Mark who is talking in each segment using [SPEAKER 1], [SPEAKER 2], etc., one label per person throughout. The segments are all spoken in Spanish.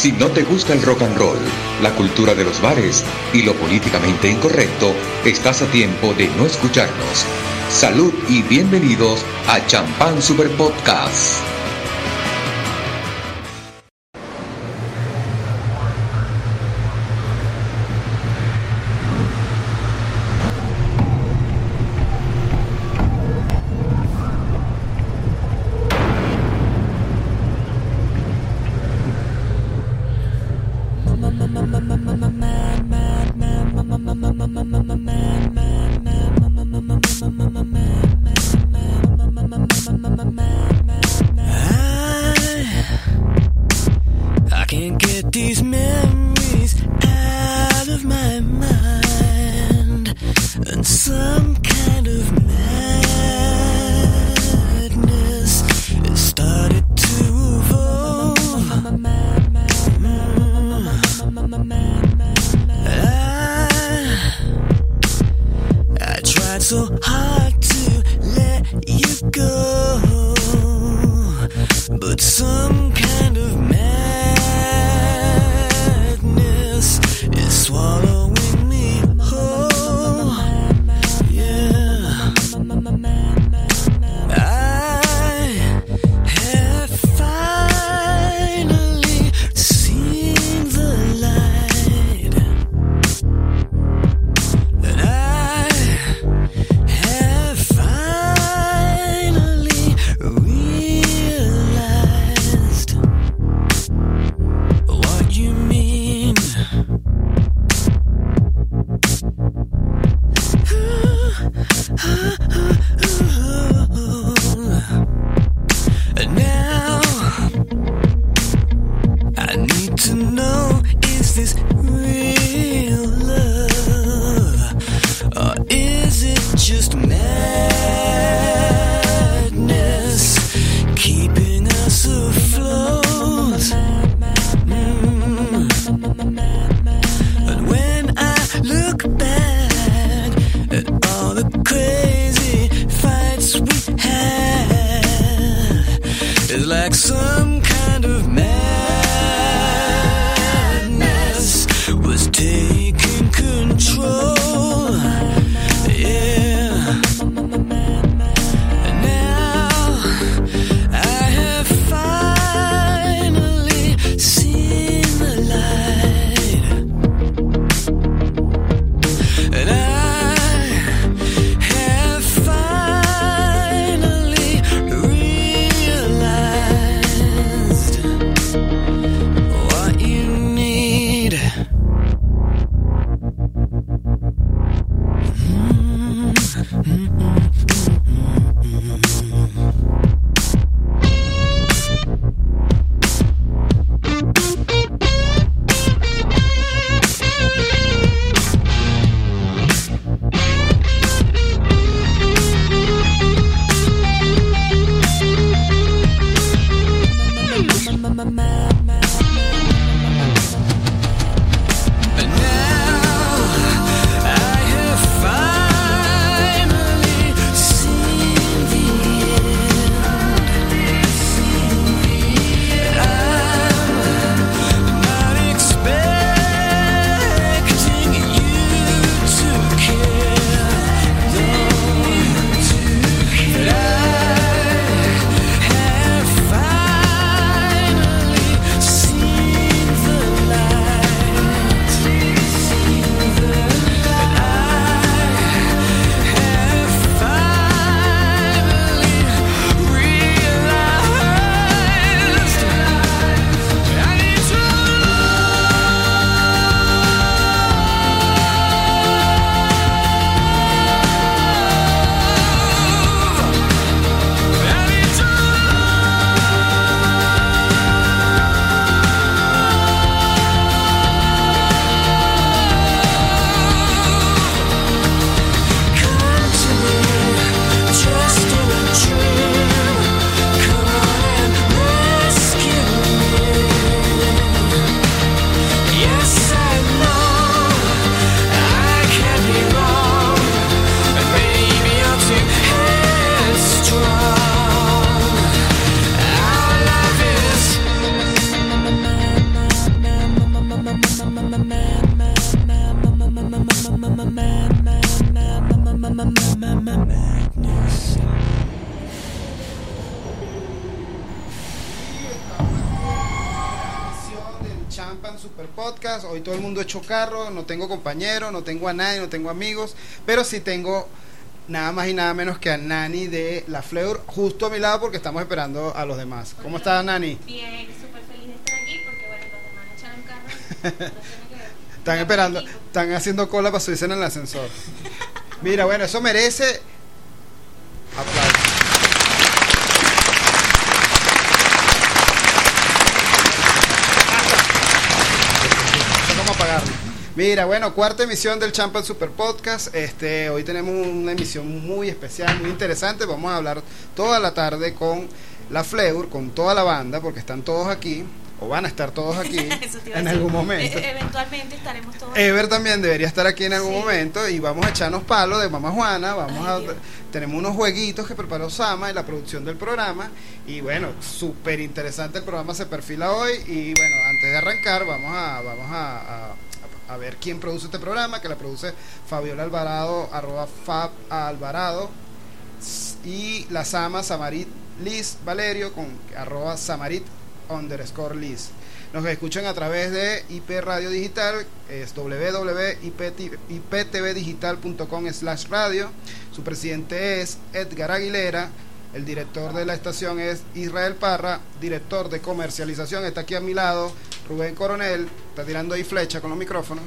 [SPEAKER 1] Si no te gusta el rock and roll, la cultura de los bares y lo políticamente incorrecto, estás a tiempo de no escucharnos. Salud y bienvenidos a Champán Super Podcast.
[SPEAKER 2] Carro, no tengo compañeros, no tengo a nadie, no tengo amigos, pero sí tengo nada más y nada menos que a Nani de La Fleur justo a mi lado porque estamos esperando a los demás. ¿Cómo estás, Nani?
[SPEAKER 3] Bien, súper feliz de estar aquí porque bueno, los demás echaron carro.
[SPEAKER 2] están esperando, están haciendo cola para subirse en el ascensor. Mira, bueno, eso merece aplausos. Vamos a apagarlo. Mira, bueno, cuarta emisión del Champion Super Podcast. Este, hoy tenemos una emisión muy especial, muy interesante. Vamos a hablar toda la tarde con la Fleur, con toda la banda, porque están todos aquí, o van a estar todos aquí en algún momento.
[SPEAKER 3] E eventualmente estaremos todos.
[SPEAKER 2] Ever también debería estar aquí en algún sí. momento y vamos a echarnos palos de Mamá Juana. Vamos
[SPEAKER 3] Ay,
[SPEAKER 2] a tenemos unos jueguitos que preparó Sama en la producción del programa y bueno, súper interesante el programa se perfila hoy y bueno, antes de arrancar vamos a vamos a, a a ver quién produce este programa, que la produce Fabiola Alvarado, arroba Fab Alvarado, y la Sama Samarit Liz Valerio, con arroba Samarit underscore Liz. Nos escuchan a través de IP Radio Digital, es www.iptvdigital.com slash radio. Su presidente es Edgar Aguilera, el director de la estación es Israel Parra, director de comercialización está aquí a mi lado, Rubén Coronel, está tirando ahí flecha con los micrófonos.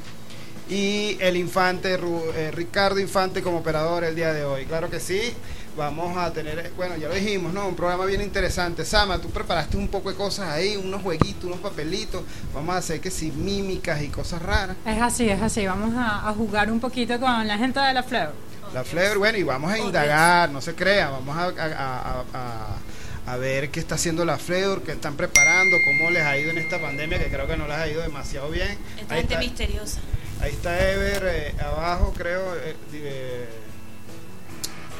[SPEAKER 2] Y el infante, eh, Ricardo Infante como operador el día de hoy. Claro que sí, vamos a tener, bueno, ya lo dijimos, ¿no? Un programa bien interesante. Sama, tú preparaste un poco de cosas ahí, unos jueguitos, unos papelitos. Vamos a hacer que sí, mímicas y cosas raras.
[SPEAKER 4] Es así, es así. Vamos a, a jugar un poquito con la gente de la Fleur.
[SPEAKER 2] La Fleur, bueno, y vamos a indagar, no se crea, vamos a, a, a, a, ver qué está haciendo la Fleur, qué están preparando, cómo les ha ido en esta pandemia, que creo que no les ha ido demasiado bien.
[SPEAKER 3] Esta gente está, misteriosa.
[SPEAKER 2] Ahí está Ever, eh, abajo creo, eh, eh,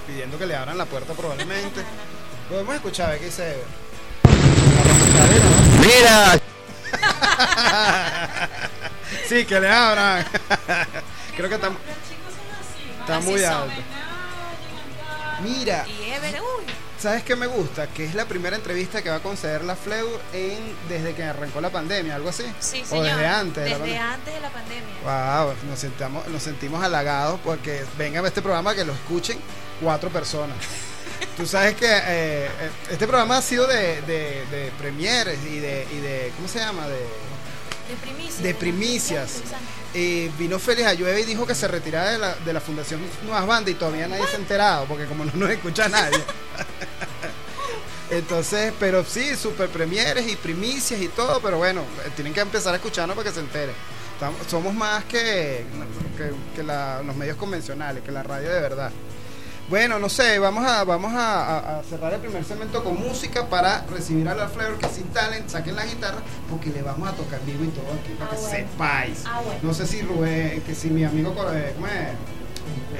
[SPEAKER 2] pidiendo que le abran la puerta probablemente. Podemos escuchar, a ver qué dice Ever.
[SPEAKER 5] ¡Mira!
[SPEAKER 2] sí, que le abran. creo que estamos... Está
[SPEAKER 3] Así
[SPEAKER 2] muy
[SPEAKER 3] son.
[SPEAKER 2] alto. Mira,
[SPEAKER 3] Y Ever, uy,
[SPEAKER 2] ¿sabes qué me gusta? Que es la primera entrevista que va a conceder la Fleur en, desde que arrancó la pandemia, algo así.
[SPEAKER 3] sí,
[SPEAKER 2] o
[SPEAKER 3] señor.
[SPEAKER 2] desde antes. de la
[SPEAKER 3] Desde antes de la pandemia.
[SPEAKER 2] Wow, nos, sentamos, nos sentimos halagados porque vengan a este programa que lo escuchen cuatro personas. Tú sabes que eh, eh, este programa ha sido de, de, de premieres y de, y de, ¿cómo se llama? De,
[SPEAKER 3] De primicias.
[SPEAKER 2] de primicias. Eh, vino Félix Ayueve y dijo que se retiraba de la, de la Fundación Nuevas Bandas y todavía nadie se ha enterado porque como no nos escucha nadie. Entonces, pero sí, super premieres y primicias y todo, pero bueno, eh, tienen que empezar a escucharnos para que se enteren. Estamos- somos más que, que, que la- los medios convencionales, que la radio de verdad. Bueno, no sé, vamos a vamos a, a- a cerrar el primer segmento con música para recibir a la Flavor que se instalen, saquen la guitarra, porque le vamos a tocar vivo y todo aquí para
[SPEAKER 3] Ah,
[SPEAKER 2] que
[SPEAKER 3] bueno.
[SPEAKER 2] sepáis.
[SPEAKER 3] Ah, bueno.
[SPEAKER 2] No sé si Rubén, que si mi amigo eh, ¿cómo es?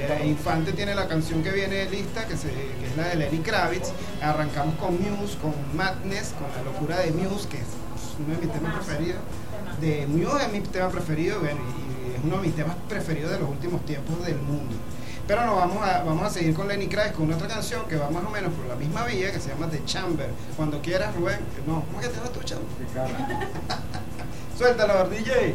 [SPEAKER 2] Eh, Infante tiene la canción que viene lista, que, se, que es la de Lenny Kravitz. Arrancamos con Muse, con Madness, con la locura de Muse, que es uno de mis temas preferidos. De Muse es mi tema preferido bueno, y, y es uno de mis temas preferidos de los últimos tiempos del mundo. Pero no, vamos a, vamos a seguir con Lenny Kravitz con otra canción que va más o menos por la misma vía, que se llama The Chamber. Cuando quieras, Rubén. No, ¿cómo que te llamas tú, Chamber? Suéltalo, DJ.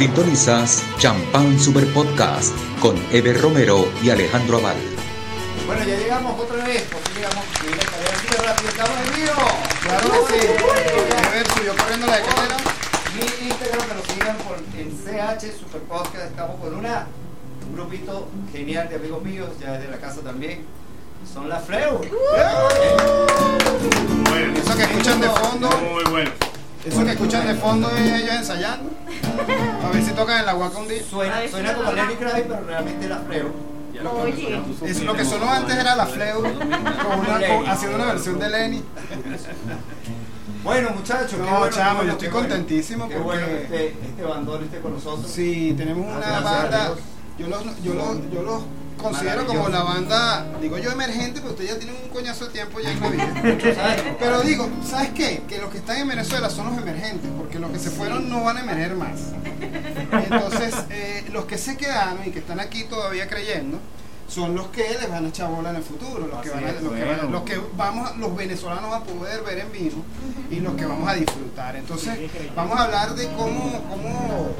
[SPEAKER 1] Sintonizas Champán Super Podcast con Eber Romero y Alejandro Aval.
[SPEAKER 6] Bueno, ya llegamos otra vez, porque llegamos, súper rápido, estamos en vivo.
[SPEAKER 2] Claro que sí. A ver, subió corriendo la de cadera.
[SPEAKER 6] Mi Instagram que nos sigan por, en CH Super Podcast, estamos con una, un grupito genial de amigos míos, ya desde la casa también. Son la Fleu.
[SPEAKER 2] Bueno, eso que escuchan de fondo,
[SPEAKER 7] Muy bueno.
[SPEAKER 2] Eso que escuchan de fondo es ellos ensayando. A ver si tocan en la guaca un día.
[SPEAKER 6] Suena, suena como Lenny Kravitz, pero realmente la Fleu.
[SPEAKER 3] Oye,
[SPEAKER 2] Es lo que sonó antes era la Fleu, con una- con- haciendo una versión de Lenny.
[SPEAKER 6] Bueno, muchachos, qué
[SPEAKER 2] No,
[SPEAKER 6] bueno,
[SPEAKER 2] chamo,
[SPEAKER 6] bueno,
[SPEAKER 2] yo estoy
[SPEAKER 6] bueno.
[SPEAKER 2] contentísimo
[SPEAKER 6] Qué
[SPEAKER 2] porque-
[SPEAKER 6] bueno este, este bandón esté con nosotros.
[SPEAKER 2] Sí, tenemos una banda, yo los, yo los, yo los considero como la banda, digo yo emergente, pero ustedes ya tienen un coñazo de tiempo ya en la vida. Pero digo, ¿sabes qué? Que los que están en Venezuela son los emergentes, porque los que se fueron no van a emerger más. Entonces, eh, los que se quedaron y que están aquí todavía creyendo, son los que les van a echar bola en el futuro, los que, van a- los, que van- los que vamos, los venezolanos a poder ver en vivo y los que vamos a disfrutar. Entonces, vamos a hablar de cómo, cómo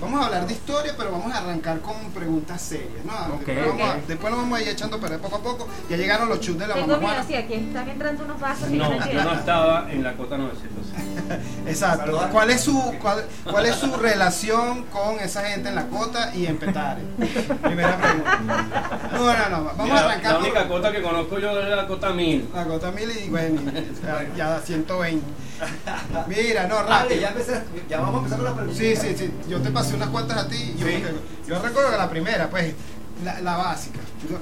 [SPEAKER 2] Vamos a hablar de historia, pero vamos a arrancar con preguntas serias, ¿no?
[SPEAKER 7] Ok,
[SPEAKER 2] después, vamos a,
[SPEAKER 7] ok.
[SPEAKER 2] después nos vamos a ir echando a perder poco a poco. Ya llegaron los chutes de la
[SPEAKER 3] tengo
[SPEAKER 2] mamá
[SPEAKER 3] miedo, sí, aquí están entrando unos vasos y
[SPEAKER 7] No,
[SPEAKER 3] no
[SPEAKER 7] yo no estaba en la cota 900.
[SPEAKER 2] Exacto. ¿Cuál es su cuál, cuál es su relación con esa gente en la cota y en Petare? Primera pregunta. No, no, no. Vamos
[SPEAKER 7] Mira,
[SPEAKER 2] a arrancar
[SPEAKER 7] La
[SPEAKER 2] por
[SPEAKER 7] única cota que conozco yo es la cota 1000.
[SPEAKER 2] la cota mil y bueno, ya, ya 120. Mira, no,
[SPEAKER 6] Dale,
[SPEAKER 2] rápido.
[SPEAKER 6] ya, empecé, ya vamos a empezar con la pregunta.
[SPEAKER 2] Sí, sí, sí. Yo te pasé unas cuantas a ti. Yo,
[SPEAKER 6] Sí.
[SPEAKER 2] yo recuerdo que la primera, pues, la, la básica.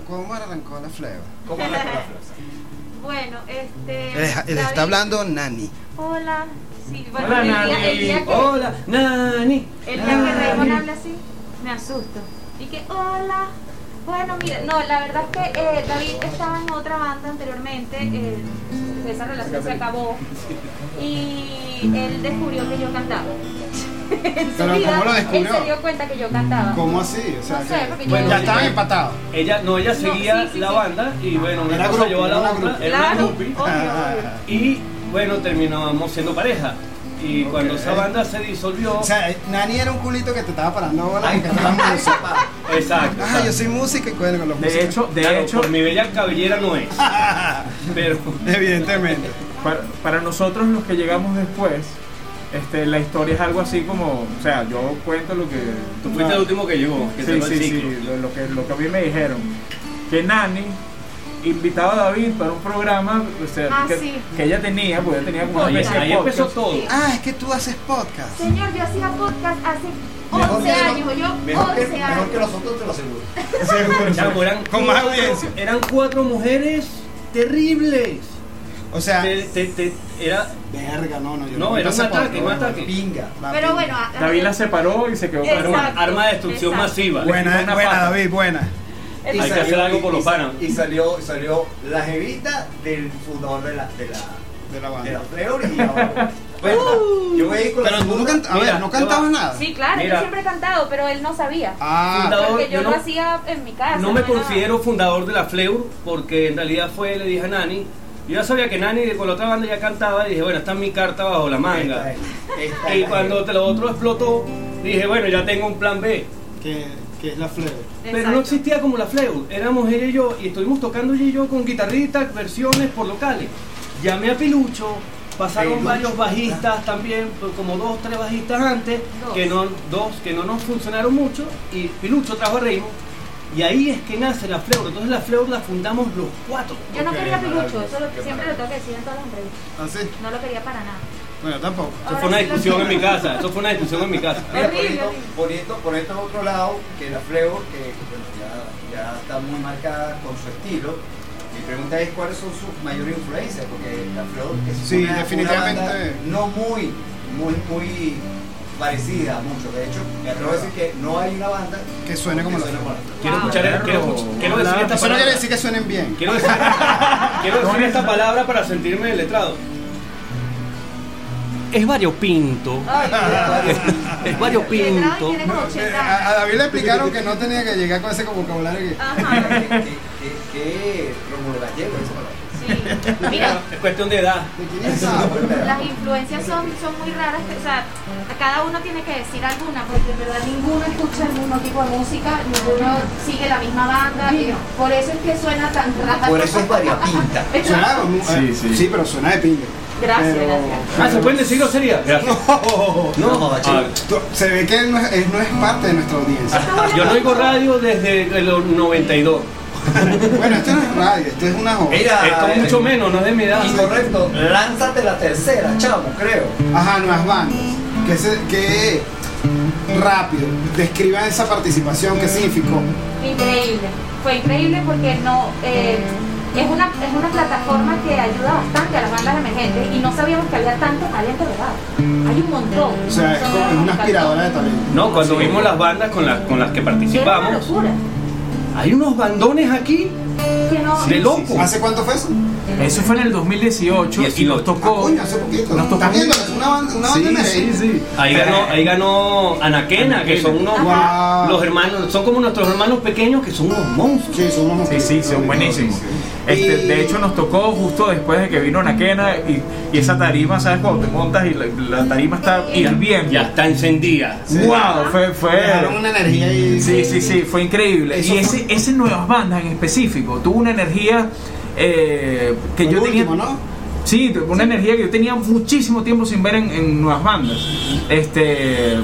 [SPEAKER 2] ¿Cómo arrancó la fleva?
[SPEAKER 6] ¿Cómo arranca la frase?
[SPEAKER 3] Bueno, este.
[SPEAKER 2] Les
[SPEAKER 3] David-
[SPEAKER 2] está hablando Nani.
[SPEAKER 3] Hola. Sí, bueno,
[SPEAKER 7] Hola,
[SPEAKER 3] el, día, el día
[SPEAKER 7] Nani.
[SPEAKER 3] que,
[SPEAKER 7] Hola, Nani.
[SPEAKER 3] el día que Raymond habla así, me asusto. Y que, hola. Bueno, mira, no, la verdad es que eh, David estaba en otra banda anteriormente, eh, esa relación se acabó y él descubrió que yo cantaba. en su
[SPEAKER 2] Pero,
[SPEAKER 3] vida,
[SPEAKER 2] ¿cómo lo descubrió?
[SPEAKER 3] Él se dio cuenta que yo cantaba.
[SPEAKER 2] ¿Cómo así? O sea,
[SPEAKER 3] No sé,
[SPEAKER 2] que-
[SPEAKER 3] porque yo-
[SPEAKER 7] Bueno,
[SPEAKER 2] ya estaban empatados.
[SPEAKER 7] Ella, no, ella
[SPEAKER 3] No,
[SPEAKER 7] seguía
[SPEAKER 3] sí, sí,
[SPEAKER 7] la
[SPEAKER 3] sí.
[SPEAKER 7] banda y bueno, una
[SPEAKER 2] Era
[SPEAKER 7] cosa
[SPEAKER 2] grupo,
[SPEAKER 7] llevó a la
[SPEAKER 2] era
[SPEAKER 7] otra, era una groupie,
[SPEAKER 3] obvio, obvio.
[SPEAKER 7] y bueno, terminamos siendo pareja. Y cuando esa banda se disolvió,
[SPEAKER 2] O sea, Nani era un culito que te estaba parando bola
[SPEAKER 6] Ay,
[SPEAKER 2] porque música.
[SPEAKER 7] exacto.
[SPEAKER 2] Ah, yo soy música y con los
[SPEAKER 8] De
[SPEAKER 2] músicos.
[SPEAKER 8] hecho, de
[SPEAKER 7] Claro,
[SPEAKER 8] hecho,
[SPEAKER 7] por mi bella cabellera no es, pero
[SPEAKER 2] Evidentemente.
[SPEAKER 8] para, para nosotros los que llegamos después, este, la historia es algo así como, o sea, yo cuento lo que
[SPEAKER 7] tú fuiste el último que llegó, que
[SPEAKER 8] sí, sí, sí, lo, lo que lo que a mí me dijeron, que Nani invitaba a David para un programa, o sea,
[SPEAKER 3] Ah,
[SPEAKER 8] que,
[SPEAKER 3] sí.
[SPEAKER 8] que ella tenía, pues ella tenía como una especie
[SPEAKER 7] ahí
[SPEAKER 8] de
[SPEAKER 7] empezó
[SPEAKER 8] podcast.
[SPEAKER 7] todo.
[SPEAKER 2] Ah, es que tú haces podcast.
[SPEAKER 3] Señor, yo hacía podcast hace
[SPEAKER 6] Mejor
[SPEAKER 3] 11
[SPEAKER 6] que-
[SPEAKER 3] años, yo
[SPEAKER 6] Mejor que,
[SPEAKER 3] 11
[SPEAKER 6] mejor
[SPEAKER 3] años.
[SPEAKER 6] que nosotros, te lo aseguro.
[SPEAKER 2] Seguro.
[SPEAKER 7] Chamo, eran
[SPEAKER 2] Con más
[SPEAKER 7] cuatro-
[SPEAKER 2] audiencia.
[SPEAKER 7] Eran cuatro mujeres terribles.
[SPEAKER 2] O sea,
[SPEAKER 7] Te- te- te- era,
[SPEAKER 2] verga, no, no. Yo
[SPEAKER 7] No, era un ataque, un ataque.
[SPEAKER 6] Pinga.
[SPEAKER 3] Pero
[SPEAKER 2] pinga.
[SPEAKER 3] bueno,
[SPEAKER 8] David la separó y se quedó con
[SPEAKER 7] arma de destrucción
[SPEAKER 3] exacto.
[SPEAKER 7] masiva.
[SPEAKER 2] Buena, buena. David, buena.
[SPEAKER 6] Y
[SPEAKER 7] Hay que
[SPEAKER 6] salió-
[SPEAKER 7] hacer algo por los panas.
[SPEAKER 6] Y salió, salió la jevita del fundador de la, de la,
[SPEAKER 2] De la
[SPEAKER 6] de
[SPEAKER 2] banda.
[SPEAKER 6] la Fleur y ahora. Bueno, yo voy a ir con la
[SPEAKER 2] Pero tú no
[SPEAKER 6] segunda.
[SPEAKER 2] canta- a
[SPEAKER 7] Mira,
[SPEAKER 2] ver, no cantabas nada.
[SPEAKER 3] Sí, claro,
[SPEAKER 7] Mira.
[SPEAKER 3] yo siempre he cantado, pero él no sabía.
[SPEAKER 2] Ah,
[SPEAKER 7] Fundador,
[SPEAKER 3] Porque yo,
[SPEAKER 7] yo
[SPEAKER 3] lo hacía en mi casa.
[SPEAKER 7] No me considero fundador de la Fleur porque en realidad fue, le dije a Nani. Yo ya sabía que Nani con la otra banda ya cantaba y dije, bueno, está mi carta bajo la manga.
[SPEAKER 6] Esta es- esta
[SPEAKER 7] Y cuando te lo otro explotó, dije, bueno, ya tengo un plan B.
[SPEAKER 2] que, que es la flebre.
[SPEAKER 7] Pero
[SPEAKER 3] Exacto.
[SPEAKER 7] no existía como la Fleur, éramos ella y yo y estuvimos tocando ella y yo con guitarritas, versiones por locales. Llamé a Pilucho, pasaron
[SPEAKER 6] Pilucho.
[SPEAKER 7] varios bajistas también, como dos, tres bajistas antes,
[SPEAKER 3] Dos.
[SPEAKER 7] que no, dos que no nos funcionaron mucho y Pilucho trajo a Raymond. Y ahí es que nace la Fleur, entonces la Fleur la fundamos los cuatro.
[SPEAKER 3] Yo no quería pilucho, eso lo,
[SPEAKER 6] qué
[SPEAKER 3] siempre lo tengo que decir en todas las entrevistas.
[SPEAKER 2] ¿Ah, sí?
[SPEAKER 3] No lo quería para nada.
[SPEAKER 2] Bueno, tampoco.
[SPEAKER 7] Eso fue una discusión en mi
[SPEAKER 3] quiero.
[SPEAKER 7] casa, eso fue una discusión en mi casa.
[SPEAKER 6] Mira,
[SPEAKER 3] horrible.
[SPEAKER 6] poniendo, poniendo en otro lado, que la Fleur, que bueno, ya, ya está muy marcada con su estilo. Mi pregunta es cuáles son sus mayores influencias, porque la Fleur es
[SPEAKER 2] Sí,
[SPEAKER 6] una,
[SPEAKER 2] definitivamente.
[SPEAKER 6] una banda no muy, muy, muy parecida a mucho. De hecho, me atrevo a decir que no hay una banda
[SPEAKER 2] Que suene como la
[SPEAKER 6] suene como.
[SPEAKER 7] Quiero
[SPEAKER 3] Wow.
[SPEAKER 7] escuchar, quiero, escuchar- quiero decir esta
[SPEAKER 2] Eso no
[SPEAKER 7] palabra.
[SPEAKER 2] quiere decir que suenen bien.
[SPEAKER 7] Quiero decir, quiero decir esta palabra para sentirme letrado. Es variopinto. Es variopinto.
[SPEAKER 3] y tiene como 80
[SPEAKER 2] A. David le explicaron que no tenía que llegar con ese vocabulario. que-
[SPEAKER 3] Ajá,
[SPEAKER 6] ¿Qué, qué, qué Rómulo Gallego esa palabra?
[SPEAKER 3] sí. Mira,
[SPEAKER 7] Es cuestión de edad.
[SPEAKER 3] Las influencias son, son muy raras, o sea, cada uno tiene que decir alguna, porque en verdad ninguno escucha el mismo tipo de música, ninguno sigue la misma banda, y por eso es que suena tan raro.
[SPEAKER 6] Por eso es variapinta.
[SPEAKER 2] Suena, mu-
[SPEAKER 8] Sí,
[SPEAKER 2] eh,
[SPEAKER 8] sí.
[SPEAKER 2] sí, pero suena de pinga.
[SPEAKER 3] Gracias,
[SPEAKER 2] Pero-
[SPEAKER 3] gracias.
[SPEAKER 7] Ah, ¿se pueden decir groserías? Gracias.
[SPEAKER 6] No,
[SPEAKER 7] Ah,
[SPEAKER 6] chico.
[SPEAKER 2] Tú- Se ve que él no es, él no es parte de nuestra audiencia.
[SPEAKER 7] yo no oigo radio desde los 92.
[SPEAKER 2] Bueno, esto no es radio, esto es una joda.
[SPEAKER 6] Mira,
[SPEAKER 7] Esto es mucho menos, no es de mi edad.
[SPEAKER 6] Incorrecto, lánzate la tercera, chamo, creo.
[SPEAKER 2] Ajá, nuevas bandas. Que, se, que rápido, describan esa participación, qué significó.
[SPEAKER 3] Increíble, fue increíble porque no eh, es una es una plataforma que ayuda bastante a las bandas emergentes y no sabíamos que había tanto talento verdad. Hay un montón.
[SPEAKER 2] O sea, es, como- una aspiradora de talento.
[SPEAKER 7] No, cuando vimos las bandas con las, con las que
[SPEAKER 3] era una
[SPEAKER 7] participamos,
[SPEAKER 3] locura.
[SPEAKER 7] hay unos bandones aquí
[SPEAKER 3] Que no,
[SPEAKER 7] de loco.
[SPEAKER 2] ¿Hace cuánto fue eso?
[SPEAKER 8] Eso fue en el 2018 y
[SPEAKER 7] 18.
[SPEAKER 8] nos tocó.
[SPEAKER 2] Ah, coño, hace poquito.
[SPEAKER 8] Nos tocó.
[SPEAKER 2] Una banda, una banda
[SPEAKER 8] Sí,
[SPEAKER 2] emergente.
[SPEAKER 8] sí, sí.
[SPEAKER 7] Ahí ganó, ahí ganó Anaquena, que son unos
[SPEAKER 2] Wow.
[SPEAKER 7] los hermanos, son como nuestros hermanos pequeños que son unos monstruos.
[SPEAKER 2] Sí, son unos
[SPEAKER 8] Sí, sí, son buenísimos. Este, de hecho, nos tocó justo después de que vino Naquena y, y esa tarima, ¿sabes? Cuando te montas y la, la tarima está hirviendo.
[SPEAKER 7] Ya está encendida.
[SPEAKER 2] Sí.
[SPEAKER 8] ¡Wow! Fue, fue,
[SPEAKER 2] una energía ahí.
[SPEAKER 8] Sí, sí, sí, fue increíble.
[SPEAKER 2] Eso
[SPEAKER 8] y
[SPEAKER 2] fue-
[SPEAKER 8] ese, ese Nuevas Bandas en específico tuvo una energía eh, que
[SPEAKER 2] Fue
[SPEAKER 8] yo tenía.
[SPEAKER 2] último, ¿no?
[SPEAKER 8] Sí, una energía que yo tenía muchísimo tiempo sin ver en, en Nuevas Bandas. Este,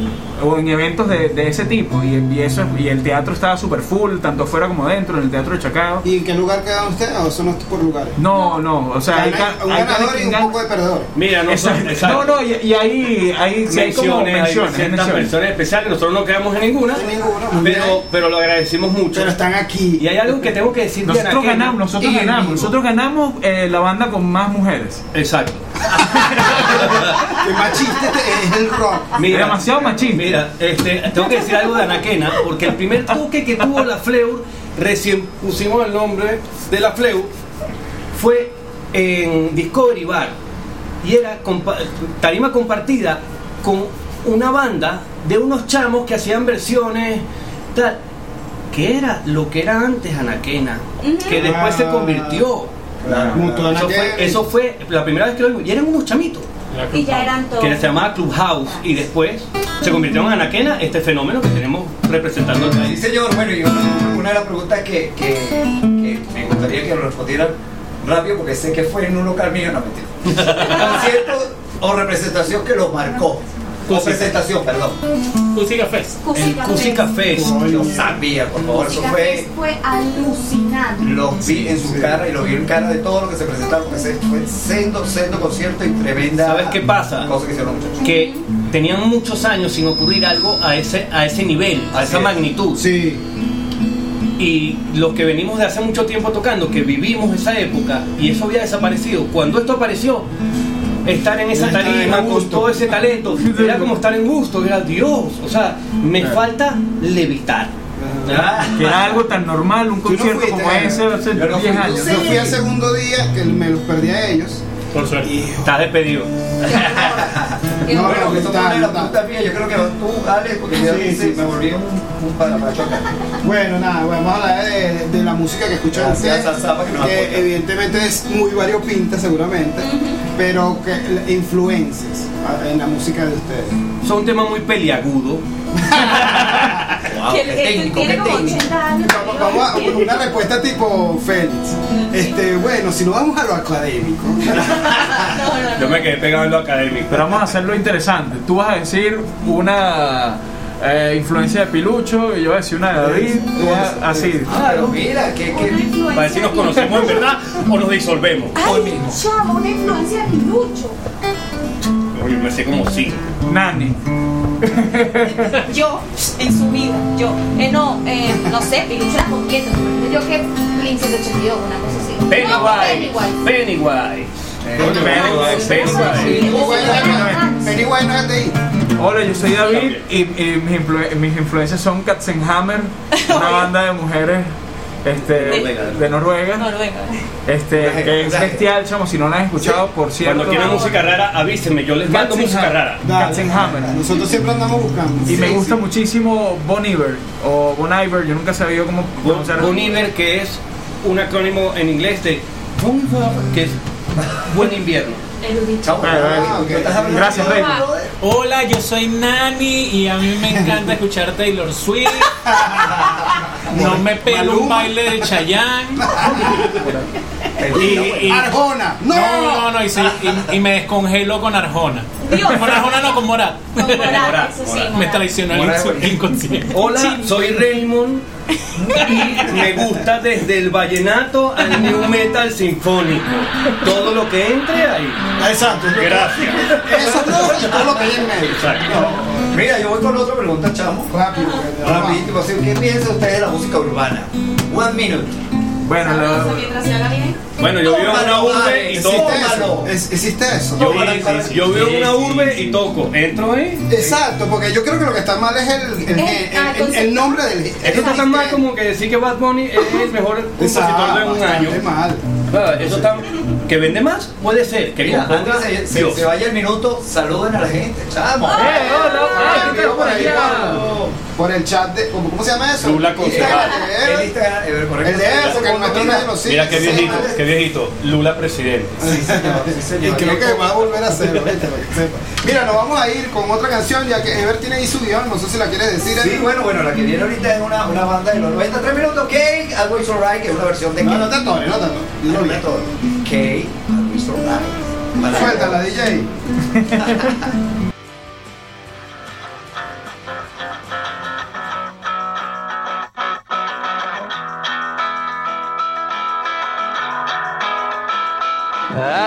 [SPEAKER 8] o en eventos de, de ese tipo. Y, y eso, y el teatro estaba súper full, tanto fuera como dentro, en el teatro de Chacao.
[SPEAKER 2] ¿Y en qué lugar quedan ustedes o son por lugares?
[SPEAKER 8] No, no, o sea, hay,
[SPEAKER 2] un
[SPEAKER 8] hay cada
[SPEAKER 2] ganador y un
[SPEAKER 8] gana-
[SPEAKER 2] poco de perdedor.
[SPEAKER 7] Mira, no son,
[SPEAKER 8] Exacto.
[SPEAKER 7] exacto.
[SPEAKER 8] No, no, y, y ahí, sí hay como
[SPEAKER 7] menciones, hay
[SPEAKER 8] menciones,
[SPEAKER 7] especiales, nosotros no quedamos en ninguna,
[SPEAKER 2] En ninguna, muy
[SPEAKER 7] pero, pero lo agradecimos mucho.
[SPEAKER 2] Pero están aquí.
[SPEAKER 7] Y hay algo que tengo que decir de
[SPEAKER 8] Nosotros ganamos, nosotros ganamos, nosotros ganamos eh, la banda con más mujeres.
[SPEAKER 7] Exacto.
[SPEAKER 2] Que machista este es el rock.
[SPEAKER 7] Mira,
[SPEAKER 8] Demasiado machista.
[SPEAKER 7] Mira, este, tengo que decir algo de Anaquena, porque el primer toque que tuvo la Fleur, recién pusimos el nombre de la Fleur, fue en Discovery Bar. Y era compa- tarima compartida con una banda de unos chamos que hacían versiones tal. Que era lo que era antes Anaquena, que después se convirtió.
[SPEAKER 2] Claro,
[SPEAKER 7] Eso fue, eso fue la primera vez que lo vimos. Y eran unos chamitos
[SPEAKER 3] y ya eran todos.
[SPEAKER 7] que se llamaba Clubhouse y después se convirtió en Anaquena, este fenómeno que tenemos representando al
[SPEAKER 6] Sí, señor. Bueno, y una, una de las preguntas que, que, que me gustaría que lo respondieran rápido, porque sé que fue en un local mío, no mentira. Concierto o representación que lo marcó. O presentación, perdón.
[SPEAKER 7] Cusica Fest.
[SPEAKER 3] Cusica
[SPEAKER 7] El Cusica Fest.
[SPEAKER 6] Yo sabía, por favor, eso fue.
[SPEAKER 3] Fest fue alucinante.
[SPEAKER 6] Los vi en su cara y lo vi en cara de todo lo que se presentaron, porque fue sendo, sendo concierto y tremenda
[SPEAKER 7] ¿Sabes qué pasa?
[SPEAKER 6] cosa que hicieron los muchachos.
[SPEAKER 7] Que tenían muchos años sin ocurrir algo a ese, a ese nivel, a
[SPEAKER 6] Así
[SPEAKER 7] esa
[SPEAKER 6] es.
[SPEAKER 7] magnitud.
[SPEAKER 2] Sí.
[SPEAKER 7] Y los que venimos de hace mucho tiempo tocando, que vivimos esa época y eso había desaparecido, cuando esto apareció, estar en esa tarima con todo ese talento, era como estar en gusto, era Dios. O sea, me falta levitar.
[SPEAKER 6] Ah.
[SPEAKER 8] Que era algo tan normal, un
[SPEAKER 2] no
[SPEAKER 8] concierto
[SPEAKER 2] fuiste,
[SPEAKER 8] como ese hace
[SPEAKER 6] Yo no
[SPEAKER 8] 10
[SPEAKER 6] fui.
[SPEAKER 8] años.
[SPEAKER 2] Yo fui al segundo día que me los perdí a ellos.
[SPEAKER 7] Por suerte. Estás despedido.
[SPEAKER 2] No,
[SPEAKER 6] bueno,
[SPEAKER 2] no,
[SPEAKER 6] que esto
[SPEAKER 2] está,
[SPEAKER 6] la pregunta mía. Yo creo que tú, Alex, porque yo
[SPEAKER 2] Sí,
[SPEAKER 6] me volví un, un parapacho acá.
[SPEAKER 2] Bueno, nada, vamos a hablar de, de la música que escuchan ustedes,
[SPEAKER 6] que
[SPEAKER 2] evidentemente es muy variopinta seguramente, pero que influencias en la música de ustedes.
[SPEAKER 7] Son un tema muy peliagudo.
[SPEAKER 6] Wow,
[SPEAKER 3] que
[SPEAKER 6] técnico,
[SPEAKER 3] como
[SPEAKER 6] técnico.
[SPEAKER 3] 80 años.
[SPEAKER 2] Vamos, vamos a una respuesta tipo Félix. Este, bueno, si no vamos a lo académico.
[SPEAKER 3] No, no,
[SPEAKER 7] Yo me quedé pegado en lo académico.
[SPEAKER 8] Pero vamos a hacerlo interesante. Tú vas a decir una eh, influencia de Pilucho y yo voy a decir una de David. Así.
[SPEAKER 6] Ah, pero mira, que, que
[SPEAKER 3] influencia
[SPEAKER 7] Para ver si nos conocemos en verdad o nos disolvemos.
[SPEAKER 3] Ay, chamo, una influencia de Pilucho.
[SPEAKER 7] Oye, me sé como sí.
[SPEAKER 8] Nani.
[SPEAKER 3] Yo, en su vida, yo. Eh, no, eh, no sé, Pilucho era completo. Yo que Blink 182, una cosa así. No,
[SPEAKER 7] Pennywise.
[SPEAKER 3] Pennywise.
[SPEAKER 7] Pennywise. Pennywise.
[SPEAKER 6] Pennywise.
[SPEAKER 7] Pennywise.
[SPEAKER 2] Pennywise Pennywise no es de ahí.
[SPEAKER 8] Hola, yo soy David y, y mis, influ- mis influencias son Katzenhammer, una banda de mujeres este, de Noruega,
[SPEAKER 3] Noruega.
[SPEAKER 8] este, que es bestial, chamo, si no la han escuchado, por cierto.
[SPEAKER 7] Cuando quieran música rara, avísenme. Yo les mando música rara.
[SPEAKER 8] Katzenhammer.
[SPEAKER 2] Nosotros siempre andamos buscando.
[SPEAKER 8] Y me gusta
[SPEAKER 2] sí.
[SPEAKER 8] muchísimo Bon Iver o Bon Iver, yo nunca he sabido cómo pronunciar
[SPEAKER 7] Bon Iver, que es un acrónimo en inglés de Bon Iver, que es Buen Invierno.
[SPEAKER 6] Chao,
[SPEAKER 2] Ah, ok.
[SPEAKER 6] ¿tú estás hablando
[SPEAKER 8] Gracias, Rey.
[SPEAKER 9] Hola, yo soy Nani y a mí me encanta escuchar Taylor Swift. No me pelo un baile de Chayanne. Y, y-
[SPEAKER 2] Arjona. No.
[SPEAKER 9] no, no, no, y, sí, y- y me descongelo con Arjona.
[SPEAKER 3] Dios.
[SPEAKER 9] Con Arjona no, con Morat.
[SPEAKER 3] Con Morat,
[SPEAKER 7] Morat,
[SPEAKER 3] eso sí,
[SPEAKER 7] Morat.
[SPEAKER 9] Me traicionó el inconsciente.
[SPEAKER 7] Hola, soy Raymond y me gusta desde el vallenato al new metal sinfónico. Todo lo que entre ahí.
[SPEAKER 2] Exacto.
[SPEAKER 7] Gracias.
[SPEAKER 2] Eso no, todo lo que hay en medio.
[SPEAKER 7] Exacto.
[SPEAKER 6] Mira, yo voy con otra pregunta, chamo.
[SPEAKER 2] Rápido.
[SPEAKER 6] Así, ¿qué piensa usted de la música urbana? One minute.
[SPEAKER 8] Bueno, la-
[SPEAKER 3] Mientras se haga bien.
[SPEAKER 7] Bueno, yo vivo en una urbe y toco.
[SPEAKER 2] ¿Existe
[SPEAKER 6] Tómalo.
[SPEAKER 2] eso? ¿Es- ¿Existe eso?
[SPEAKER 7] Yo,
[SPEAKER 6] Tómala,
[SPEAKER 7] vi-
[SPEAKER 6] tómala.
[SPEAKER 7] yo vivo en una urbe y toco. Entro ahí.
[SPEAKER 2] Exacto, porque yo creo que lo que está mal es el, el, el-
[SPEAKER 3] Ah,
[SPEAKER 2] el- el nombre del.
[SPEAKER 7] Esto está tan mal como que decir que Bad Bunny es el mejor compositor de un año.
[SPEAKER 2] Mal.
[SPEAKER 7] Ah, Eso está. ¿Que vende más? Puede ser. Que
[SPEAKER 6] Mira,
[SPEAKER 7] componga
[SPEAKER 6] antes de se,
[SPEAKER 7] Dios.
[SPEAKER 6] se vaya el minuto, saluden a la gente, chamo.
[SPEAKER 8] ¡Eh, hola!
[SPEAKER 2] Ah,
[SPEAKER 8] ¡Ay, qué
[SPEAKER 2] mira
[SPEAKER 8] tal
[SPEAKER 2] por
[SPEAKER 8] por
[SPEAKER 2] ahí
[SPEAKER 8] allá!
[SPEAKER 2] por, por el chat de. ¿Cómo, cómo se llama eso?
[SPEAKER 7] Lula Concejal.
[SPEAKER 2] Instagram,
[SPEAKER 6] El
[SPEAKER 2] ¿eh?
[SPEAKER 6] Instagram, eh, correcto.
[SPEAKER 2] El de él, porque el nuestro nadie lo sigue.
[SPEAKER 7] Mira qué viejito, qué viejito. Lula presidente.
[SPEAKER 6] Sí, señor, sí,
[SPEAKER 2] Y creo que va a volver a hacerlo. Mira, nos vamos a ir con otra canción, ya que Ever tiene ahí su guion, no sé si la quieres decir.
[SPEAKER 6] Sí, bueno, bueno, la que viene ahorita es una, una banda de los 93 minutos, Cake, Always Alright, que es una versión de
[SPEAKER 2] No, no te atores, no te atores. Dilo
[SPEAKER 6] No, todo. Cake, Always Alright.
[SPEAKER 2] Suéltala, DJ.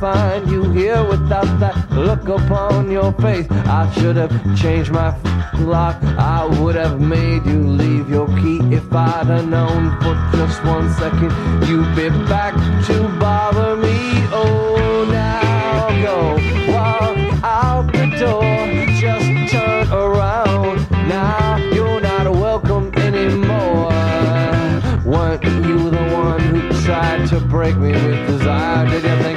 [SPEAKER 10] find you here without that look upon your face. I should have changed my lock. I would have made you leave your key if I'd have known for just one second you'd be back to bother me. Oh, now go walk out the door. Just turn around. Now you're not welcome anymore. Weren't you the one who tried to break me with desire? Did you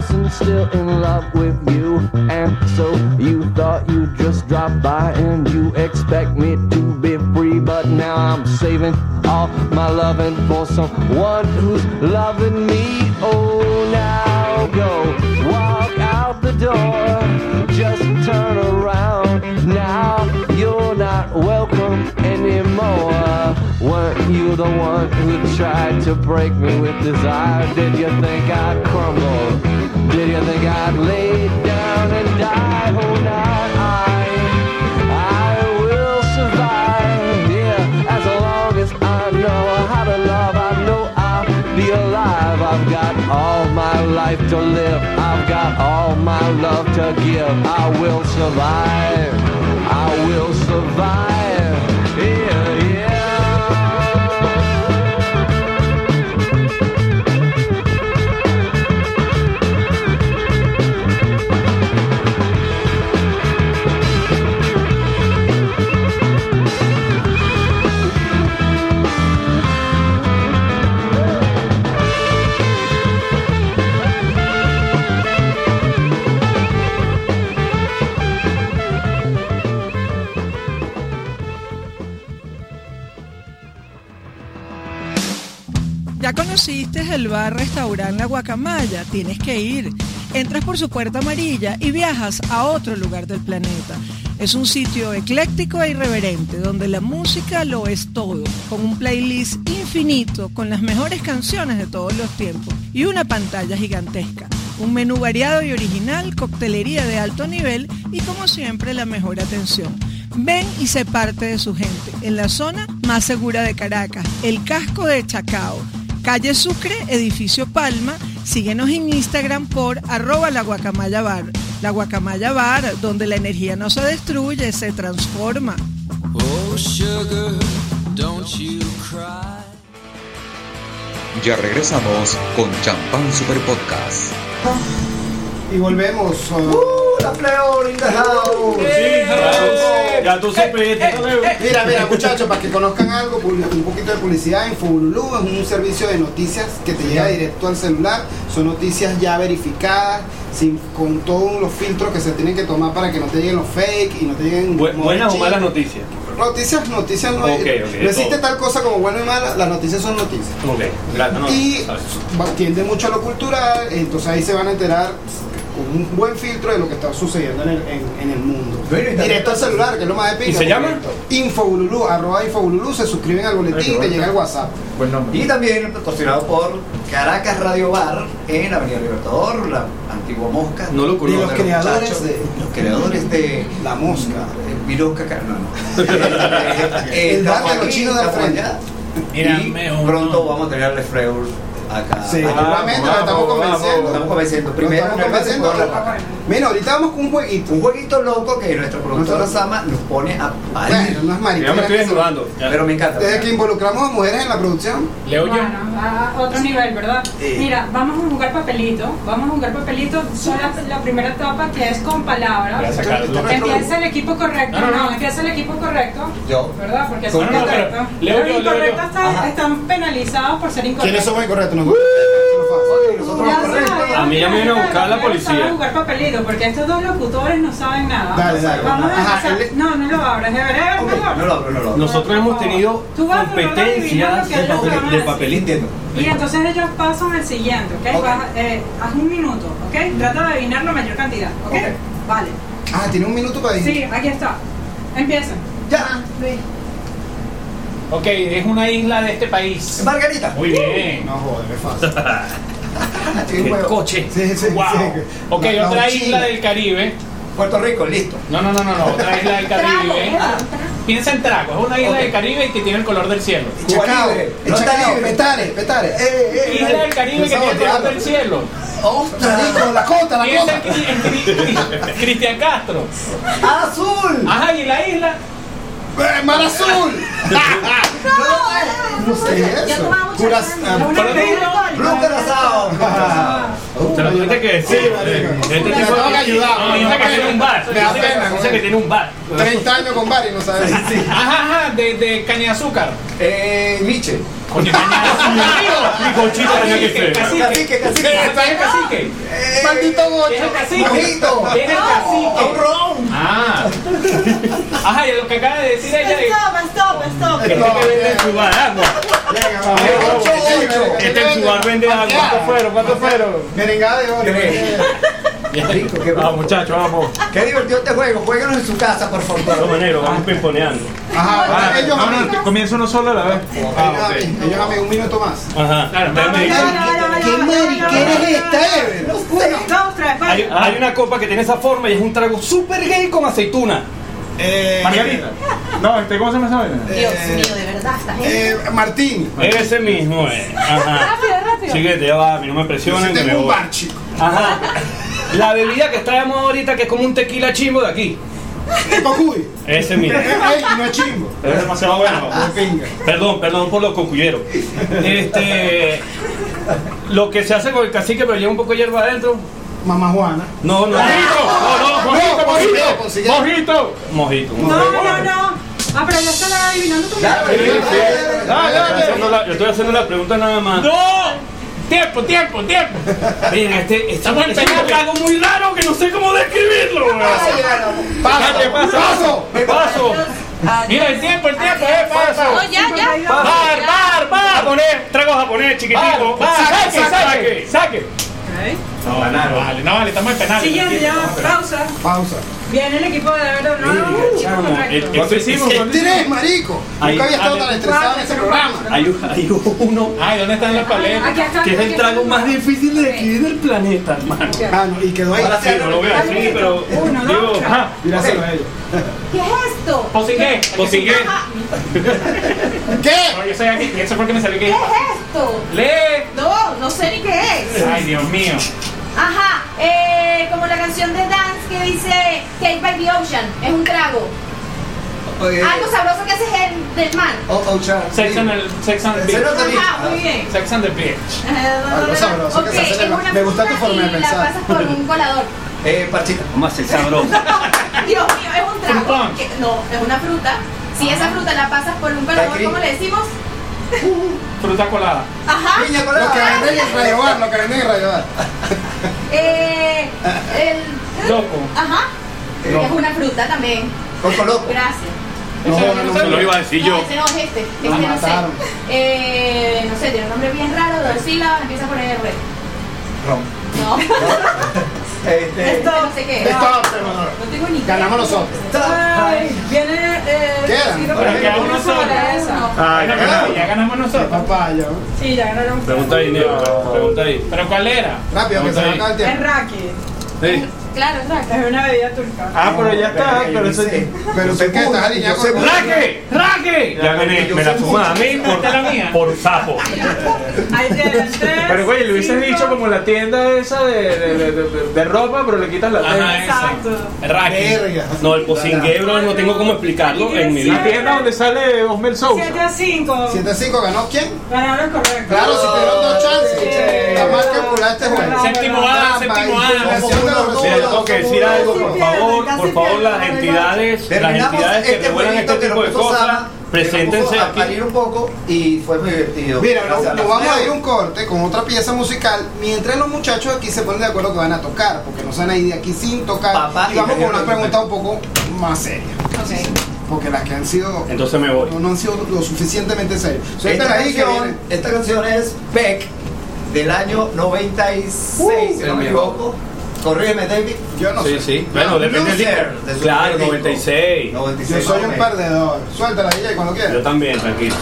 [SPEAKER 10] person still in love with you. And so you thought you'd just drop by and you expect me to be free. But now I'm saving all my loving for someone who's loving me. Oh, now go walk out the door. Just turn around. Now you're not welcome anymore. Weren't you the one who tried to break me with desire? Did you think I'd crumble? Did you think I'd lay down and die? Now I, I will survive. Yeah, as long as I know how to love, I know I'll be alive. I've got all my life to live. I've got all my love to give. I will survive. I will survive.
[SPEAKER 11] El bar restaurante La Guacamaya, tienes que ir. Entras por su puerta amarilla y viajas a otro lugar del planeta. Es un sitio ecléctico e irreverente donde la música lo es todo, con un playlist infinito con las mejores canciones de todos los tiempos y una pantalla gigantesca. Un menú variado y original, coctelería de alto nivel y como siempre la mejor atención. Ven y sé parte de su gente en la zona más segura de Caracas, el casco de Chacao. Calle Sucre, edificio Palma. Síguenos en Instagram por arroba la guacamaya bar. La guacamaya bar, donde la energía no se destruye, se transforma.
[SPEAKER 5] Oh, sugar, don't you cry.
[SPEAKER 1] Ya regresamos con Champán Super Podcast.
[SPEAKER 2] Y volvemos.
[SPEAKER 6] Uh, la Fleur in the house.
[SPEAKER 7] Ya tú supiste.
[SPEAKER 2] Mira, mira, muchachos, para que conozcan algo, un poquito de publicidad, Infobulú es un servicio de noticias que te llega directo al celular. Son noticias ya verificadas, sin, con todos los filtros que se tienen que tomar para que no te lleguen los fake y no te lleguen.
[SPEAKER 7] Bu- buenas o malas noticias.
[SPEAKER 2] Noticias, noticias no,
[SPEAKER 7] Ok,
[SPEAKER 2] hay-
[SPEAKER 7] ok,
[SPEAKER 2] no existe
[SPEAKER 7] todo.
[SPEAKER 2] tal cosa como bueno y malo, las noticias son noticias.
[SPEAKER 7] Ok, gracias. No,
[SPEAKER 2] y tiende mucho a lo cultural, entonces ahí se van a enterar un buen filtro de lo que está sucediendo en el, en, en el mundo.
[SPEAKER 6] Y
[SPEAKER 2] Directo al celular, que es lo más épico.
[SPEAKER 7] ¿Y se llama?
[SPEAKER 2] Infobululú, arroba Infobululú, se suscriben al boletín y te llega el WhatsApp.
[SPEAKER 8] Buen nombre.
[SPEAKER 6] Y también patrocinado por Caracas Radio Bar en Avenida Libertador, la antigua Mosca.
[SPEAKER 7] No lo
[SPEAKER 2] De
[SPEAKER 7] conozco.
[SPEAKER 2] los creadores de
[SPEAKER 6] los creadores de
[SPEAKER 2] La Mosca.
[SPEAKER 6] eh, Virosca, no, no. Eh,
[SPEAKER 2] El bar de los chinos de
[SPEAKER 6] estamos
[SPEAKER 2] frente.
[SPEAKER 6] y pronto vamos a tener Lefreur acá.
[SPEAKER 2] Sí, realmente la estamos convenciendo.
[SPEAKER 6] Estamos convenciendo.
[SPEAKER 2] Lo
[SPEAKER 6] Primero
[SPEAKER 2] estamos convenciendo. Mira, ahorita vamos con un jueguito.
[SPEAKER 6] Un jueguito loco que nuestra productora Sama nos pone a parir.
[SPEAKER 2] Bueno, no es
[SPEAKER 7] Ya me estoy desnudando.
[SPEAKER 6] Pero me encanta.
[SPEAKER 2] Desde que involucramos a mujeres en la producción,
[SPEAKER 9] Leo yo.
[SPEAKER 4] Bueno, a otro nivel, ¿verdad? Mira, vamos a jugar papelito. Vamos a jugar papelito. Solo la, primera etapa que es con palabras. Empieza el equipo correcto.
[SPEAKER 9] No,
[SPEAKER 4] No,
[SPEAKER 9] no, no.
[SPEAKER 4] empieza el equipo correcto.
[SPEAKER 6] Yo.
[SPEAKER 4] ¿Verdad? Porque es
[SPEAKER 9] No, no, no,
[SPEAKER 4] incorrecto.
[SPEAKER 9] pero leo
[SPEAKER 4] Los incorrectos están, penalizados por ser
[SPEAKER 2] ¿quiénes
[SPEAKER 4] incorrectos.
[SPEAKER 2] somos incorrectos? Nos-
[SPEAKER 7] A mí ya me viene a buscar la policía.
[SPEAKER 4] Vamos a jugar papelito porque estos dos locutores no saben nada.
[SPEAKER 2] Dale, dale.
[SPEAKER 4] Vamos a
[SPEAKER 2] Ajá,
[SPEAKER 4] empezar.
[SPEAKER 2] el-
[SPEAKER 4] No, no lo abras. De verdad, no lo
[SPEAKER 6] abro, no lo abro.
[SPEAKER 7] Nosotros hemos tenido
[SPEAKER 4] Tú vas a
[SPEAKER 7] competencias
[SPEAKER 4] que
[SPEAKER 7] de,
[SPEAKER 4] ellos
[SPEAKER 7] papel-
[SPEAKER 4] van a
[SPEAKER 7] de
[SPEAKER 4] decir.
[SPEAKER 7] papelito.
[SPEAKER 4] Y entonces ellos pasan al siguiente, ¿ok?
[SPEAKER 6] Ok.
[SPEAKER 4] Vas, eh, haz un minuto, ¿ok? Trata de adivinar la mayor cantidad, ¿ok?
[SPEAKER 6] Ok.
[SPEAKER 4] Vale.
[SPEAKER 2] Ah, tiene un minuto para decir.
[SPEAKER 4] Sí, aquí está. Empieza.
[SPEAKER 6] Ya.
[SPEAKER 9] Ok, es una isla de este país.
[SPEAKER 6] Margarita.
[SPEAKER 9] Muy bien.
[SPEAKER 2] No joder, es fácil.
[SPEAKER 7] El coche.
[SPEAKER 2] Sí, sí,
[SPEAKER 9] Wow.
[SPEAKER 2] sí.
[SPEAKER 9] Ok,
[SPEAKER 2] No,
[SPEAKER 9] otra
[SPEAKER 2] no,
[SPEAKER 9] isla del Caribe.
[SPEAKER 6] Puerto Rico, listo.
[SPEAKER 9] No, no, no, no, no, otra isla del Caribe. Piensa en Trago, es una isla del Caribe y que tiene el color del cielo.
[SPEAKER 2] Chacao,
[SPEAKER 6] No
[SPEAKER 2] Chacao, Petare, Petare.
[SPEAKER 6] Eh, eh,
[SPEAKER 9] Isla del Caribe que tiene el color del cielo.
[SPEAKER 6] ¡Ostras!
[SPEAKER 2] Marico, la cota, la cota.
[SPEAKER 9] Cristian Castro.
[SPEAKER 6] ¡Azul!
[SPEAKER 9] Ajá, y la isla.
[SPEAKER 2] ¡Eh, ¡Mar azul!
[SPEAKER 3] No,
[SPEAKER 2] sé eso. ah,
[SPEAKER 4] Una bebida
[SPEAKER 6] Blue Curazao.
[SPEAKER 7] Te lo tuviste que decir. Este
[SPEAKER 2] Me
[SPEAKER 7] tipo
[SPEAKER 2] tengo que ayudar,
[SPEAKER 7] No, que tiene un bar.
[SPEAKER 2] Me da
[SPEAKER 7] Dice que-
[SPEAKER 2] pena,
[SPEAKER 7] Dice
[SPEAKER 2] güey.
[SPEAKER 7] que tiene un bar.
[SPEAKER 2] 30 años con Bari, no sabes.
[SPEAKER 9] Ajá, ajá, de, de caña de azúcar.
[SPEAKER 6] Eh, Miche.
[SPEAKER 9] Coño.
[SPEAKER 7] Mi conchita tenía que ser.
[SPEAKER 9] Cacique,
[SPEAKER 6] Cacique, cacique.
[SPEAKER 9] ¿Qué es el cacique?
[SPEAKER 2] Maldito
[SPEAKER 9] ¿Qué es
[SPEAKER 2] gocho.
[SPEAKER 9] el cacique?
[SPEAKER 6] Mojito.
[SPEAKER 9] ¿Qué es el cacique?
[SPEAKER 6] Un ron.
[SPEAKER 9] Ah. Ajá, y lo que acaba de decir ella es.
[SPEAKER 3] Stop, stop, stop.
[SPEAKER 7] Este que vende en su bar agua. Este en su bar vende agua. ¿Cuántos fueron? ¿Cuántos fueron?
[SPEAKER 2] Merengada de oro.
[SPEAKER 6] Tres. Rico, qué,
[SPEAKER 7] Vamos, muchachos, vamos.
[SPEAKER 6] qué divertido este juego. Jueguenos en su casa, por favor.
[SPEAKER 7] manero, vamos pimponeando.
[SPEAKER 2] Ajá, ellos
[SPEAKER 8] No,
[SPEAKER 2] a
[SPEAKER 8] no, comienza uno solo a la vez.
[SPEAKER 2] Ellos a mí, ellos a mí, un minuto más.
[SPEAKER 7] Ajá.
[SPEAKER 9] Claro,
[SPEAKER 7] me
[SPEAKER 3] ya,
[SPEAKER 6] ¿Qué mariquera es esta, Ever? No puedo.
[SPEAKER 4] Dos, tres, va.
[SPEAKER 7] Hay, hay una copa que tiene esa forma y es un trago super gay con aceituna.
[SPEAKER 2] Eh,
[SPEAKER 8] Margarita. No, este, ¿cómo se esa vaina?
[SPEAKER 3] Dios mío, de verdad, esta gente.
[SPEAKER 2] eh, Martín.
[SPEAKER 7] Ese mismo es. Ajá.
[SPEAKER 3] Rápido, rápido.
[SPEAKER 7] Síguete, ya va, a mí no me presionen. que me
[SPEAKER 2] Tengo un
[SPEAKER 7] voy.
[SPEAKER 2] bar, chico.
[SPEAKER 7] Ajá. La bebida que está de moda ahorita, que es como un tequila chimbo de aquí.
[SPEAKER 2] Cocuy.
[SPEAKER 7] Ese mismo.
[SPEAKER 2] Ey, no es chimbo.
[SPEAKER 7] Es demasiado bueno.
[SPEAKER 2] Pinga.
[SPEAKER 7] Perdón, perdón por los cocuyeros. Este. Lo que se hace con el cacique, pero lleva un poco de hierba adentro.
[SPEAKER 2] Mamá Juana.
[SPEAKER 7] No, no. No, no,
[SPEAKER 2] Mojito, mojito.
[SPEAKER 8] ¡Mojito!
[SPEAKER 7] Mojito.
[SPEAKER 4] No, no, no. Ah, pero ya están adivinando tu.
[SPEAKER 8] Ah,
[SPEAKER 7] Yo estoy haciendo la pregunta nada más.
[SPEAKER 9] ¡No! Tiempo, tiempo, tiempo.
[SPEAKER 7] Miren, este, este
[SPEAKER 9] Estamos penal.
[SPEAKER 7] trago muy raro que no sé cómo describirlo. weón.
[SPEAKER 2] Paso, paso.
[SPEAKER 7] Paso.
[SPEAKER 9] Mira el tiempo, el tiempo, eh, paso.
[SPEAKER 3] No, ya, ya.
[SPEAKER 9] Bar, bar, bar.
[SPEAKER 7] Japonés, trago japonés chiquitito.
[SPEAKER 9] Bar, bar,
[SPEAKER 7] Saque, saque, saque.
[SPEAKER 9] No, vale, no vale, no vale, estamos en penal.
[SPEAKER 4] Siguiente, ya, pausa.
[SPEAKER 2] Pausa.
[SPEAKER 4] Viene el equipo de Vero, no, correcto.
[SPEAKER 8] ¿Cuánto hicimos?
[SPEAKER 2] Tres, marico.
[SPEAKER 7] Ahí.
[SPEAKER 2] Nunca había estado tan estresado en ese programa.
[SPEAKER 7] Hay, un- hay uno
[SPEAKER 9] Ay, ¿dónde están las paletas?
[SPEAKER 4] Aquí está.
[SPEAKER 7] que es el trago más difícil de describir del planeta, hermano.
[SPEAKER 2] Ah, no, y quedó ahí.
[SPEAKER 7] Ahora sí, no lo voy a decir, pero.
[SPEAKER 4] Uno, dos,
[SPEAKER 7] digo,
[SPEAKER 4] tres.
[SPEAKER 7] ajá.
[SPEAKER 2] Míraselo a ellos.
[SPEAKER 3] ¿Qué es esto?
[SPEAKER 9] Posigue.
[SPEAKER 7] Posigue.
[SPEAKER 2] ¿Qué?
[SPEAKER 9] No, yo soy aquí, y eso fue que me salió
[SPEAKER 3] ¿Qué
[SPEAKER 9] que.
[SPEAKER 3] es esto?
[SPEAKER 9] Lee.
[SPEAKER 3] No, no sé ni qué es.
[SPEAKER 9] Ay, Dios mío.
[SPEAKER 3] Ajá, eh, como la canción de Dance que dice Cake by the Ocean, es un trago. Algo sabroso que haces el, del mar.
[SPEAKER 6] oh, oh, chao.
[SPEAKER 9] Sex and the, sex and the beach.
[SPEAKER 3] Ajá, muy bien.
[SPEAKER 9] Sex and the beach.
[SPEAKER 2] Algo sabroso que
[SPEAKER 3] Ok,
[SPEAKER 2] se hace mar. Me gusta tu
[SPEAKER 3] fruta
[SPEAKER 2] forma de pensar.
[SPEAKER 3] la pasas por un colador.
[SPEAKER 6] Eh, Parchita.
[SPEAKER 7] A hacer sabroso.
[SPEAKER 3] Dios mío, es un trago. Que- no, es una fruta. Si esa fruta la pasas por un colador. ¿cómo le decimos?
[SPEAKER 9] Fruta colada.
[SPEAKER 3] Ajá.
[SPEAKER 6] Piña
[SPEAKER 2] Lo que venden en Radio Bar, lo que venden en Radio Bar.
[SPEAKER 3] Eh, el,
[SPEAKER 9] Loco.
[SPEAKER 3] ajá.
[SPEAKER 9] No.
[SPEAKER 3] Es una fruta también.
[SPEAKER 6] Loco.
[SPEAKER 3] Gracias.
[SPEAKER 2] No,
[SPEAKER 9] no
[SPEAKER 2] no.
[SPEAKER 7] Se lo iba a decir
[SPEAKER 3] no,
[SPEAKER 7] yo.
[SPEAKER 3] ese no es este. Este no sé. Eh, no sé, tiene un nombre bien raro, dos sílabas, empieza por R.
[SPEAKER 2] Ron.
[SPEAKER 3] No,
[SPEAKER 6] Este,
[SPEAKER 3] esto no sé qué.
[SPEAKER 2] Stop,
[SPEAKER 3] No,
[SPEAKER 2] Salvador.
[SPEAKER 3] no tengo ni idea.
[SPEAKER 2] Ganamos nosotros.
[SPEAKER 4] Ay, viene. Eh,
[SPEAKER 2] Quedan.
[SPEAKER 9] Pero
[SPEAKER 4] pero
[SPEAKER 9] queda
[SPEAKER 4] que
[SPEAKER 9] uno
[SPEAKER 4] uno
[SPEAKER 9] solo.
[SPEAKER 4] sobre esa.
[SPEAKER 8] Ay,
[SPEAKER 9] Bueno, pero ya ganamos nosotros.
[SPEAKER 4] Sí, ya ganaron.
[SPEAKER 7] Pregunta ahí, Neo. Pregunta ahí.
[SPEAKER 9] ¿Pero cuál era?
[SPEAKER 2] Rápido, que se me acaba el
[SPEAKER 4] Es
[SPEAKER 2] tiempo.
[SPEAKER 4] raki.
[SPEAKER 7] Sí.
[SPEAKER 3] Claro, claro.
[SPEAKER 4] Es una bebida turca.
[SPEAKER 8] Ah, pero ya está, pero
[SPEAKER 6] yo
[SPEAKER 8] eso
[SPEAKER 6] sé.
[SPEAKER 2] Pero
[SPEAKER 6] sé mucho,
[SPEAKER 2] estás alineado con-.
[SPEAKER 7] ¡Raque! ¡Raque! Ya me
[SPEAKER 6] sé
[SPEAKER 7] la suma a mí por,
[SPEAKER 9] Esta es la mía.
[SPEAKER 7] por sapo.
[SPEAKER 4] Ahí tienen tres.
[SPEAKER 8] Pero güey, le hubieses dicho como la tienda esa de, de, de, de- de ropa, pero le quitas la
[SPEAKER 9] Ajá,
[SPEAKER 8] tienda.
[SPEAKER 4] Exacto.
[SPEAKER 2] Verga.
[SPEAKER 7] No, el pocingue, bro, no tengo cómo explicarlo en mi
[SPEAKER 8] La
[SPEAKER 7] vida.
[SPEAKER 8] tienda donde sale Osmel
[SPEAKER 4] 7
[SPEAKER 8] Sousa.
[SPEAKER 4] a 5.
[SPEAKER 2] 7-5 ganó quién?
[SPEAKER 4] Ganaron correcto.
[SPEAKER 2] Claro, si te dieron dos chances. Mal calculado este juego.
[SPEAKER 9] Séptimo A, séptimo A.
[SPEAKER 7] Tengo que decir algo, por favor, por favor, las entidades, las entidades que
[SPEAKER 6] este jueguito
[SPEAKER 7] este
[SPEAKER 6] que
[SPEAKER 7] tipo de cosas, preséntense
[SPEAKER 6] a
[SPEAKER 7] aquí.
[SPEAKER 6] un poco y fue muy divertido.
[SPEAKER 2] Mira, nos, vamos a ir un corte con otra pieza musical mientras los muchachos aquí se ponen de acuerdo que van a tocar, porque no se van a ir de aquí sin tocar.
[SPEAKER 6] Papá
[SPEAKER 2] y
[SPEAKER 6] y
[SPEAKER 2] vamos con una pregunta un poco más seria, porque las que han sido
[SPEAKER 7] Entonces me voy.
[SPEAKER 2] no, no han sido lo suficientemente serias.
[SPEAKER 6] Canción, esta canción es Beck del año 96,
[SPEAKER 2] Uh,
[SPEAKER 6] si no me equivoco. Corrígeme, David.
[SPEAKER 2] Yo no
[SPEAKER 7] Sí,
[SPEAKER 2] sé.
[SPEAKER 7] sí. Bueno, depende del
[SPEAKER 6] de su
[SPEAKER 7] Claro,
[SPEAKER 6] primer disco.
[SPEAKER 7] 96.
[SPEAKER 6] 96.
[SPEAKER 2] Yo soy un perdedor. Suéltala, DJ, cuando
[SPEAKER 7] Yo
[SPEAKER 2] quieras.
[SPEAKER 7] también, tranquilo.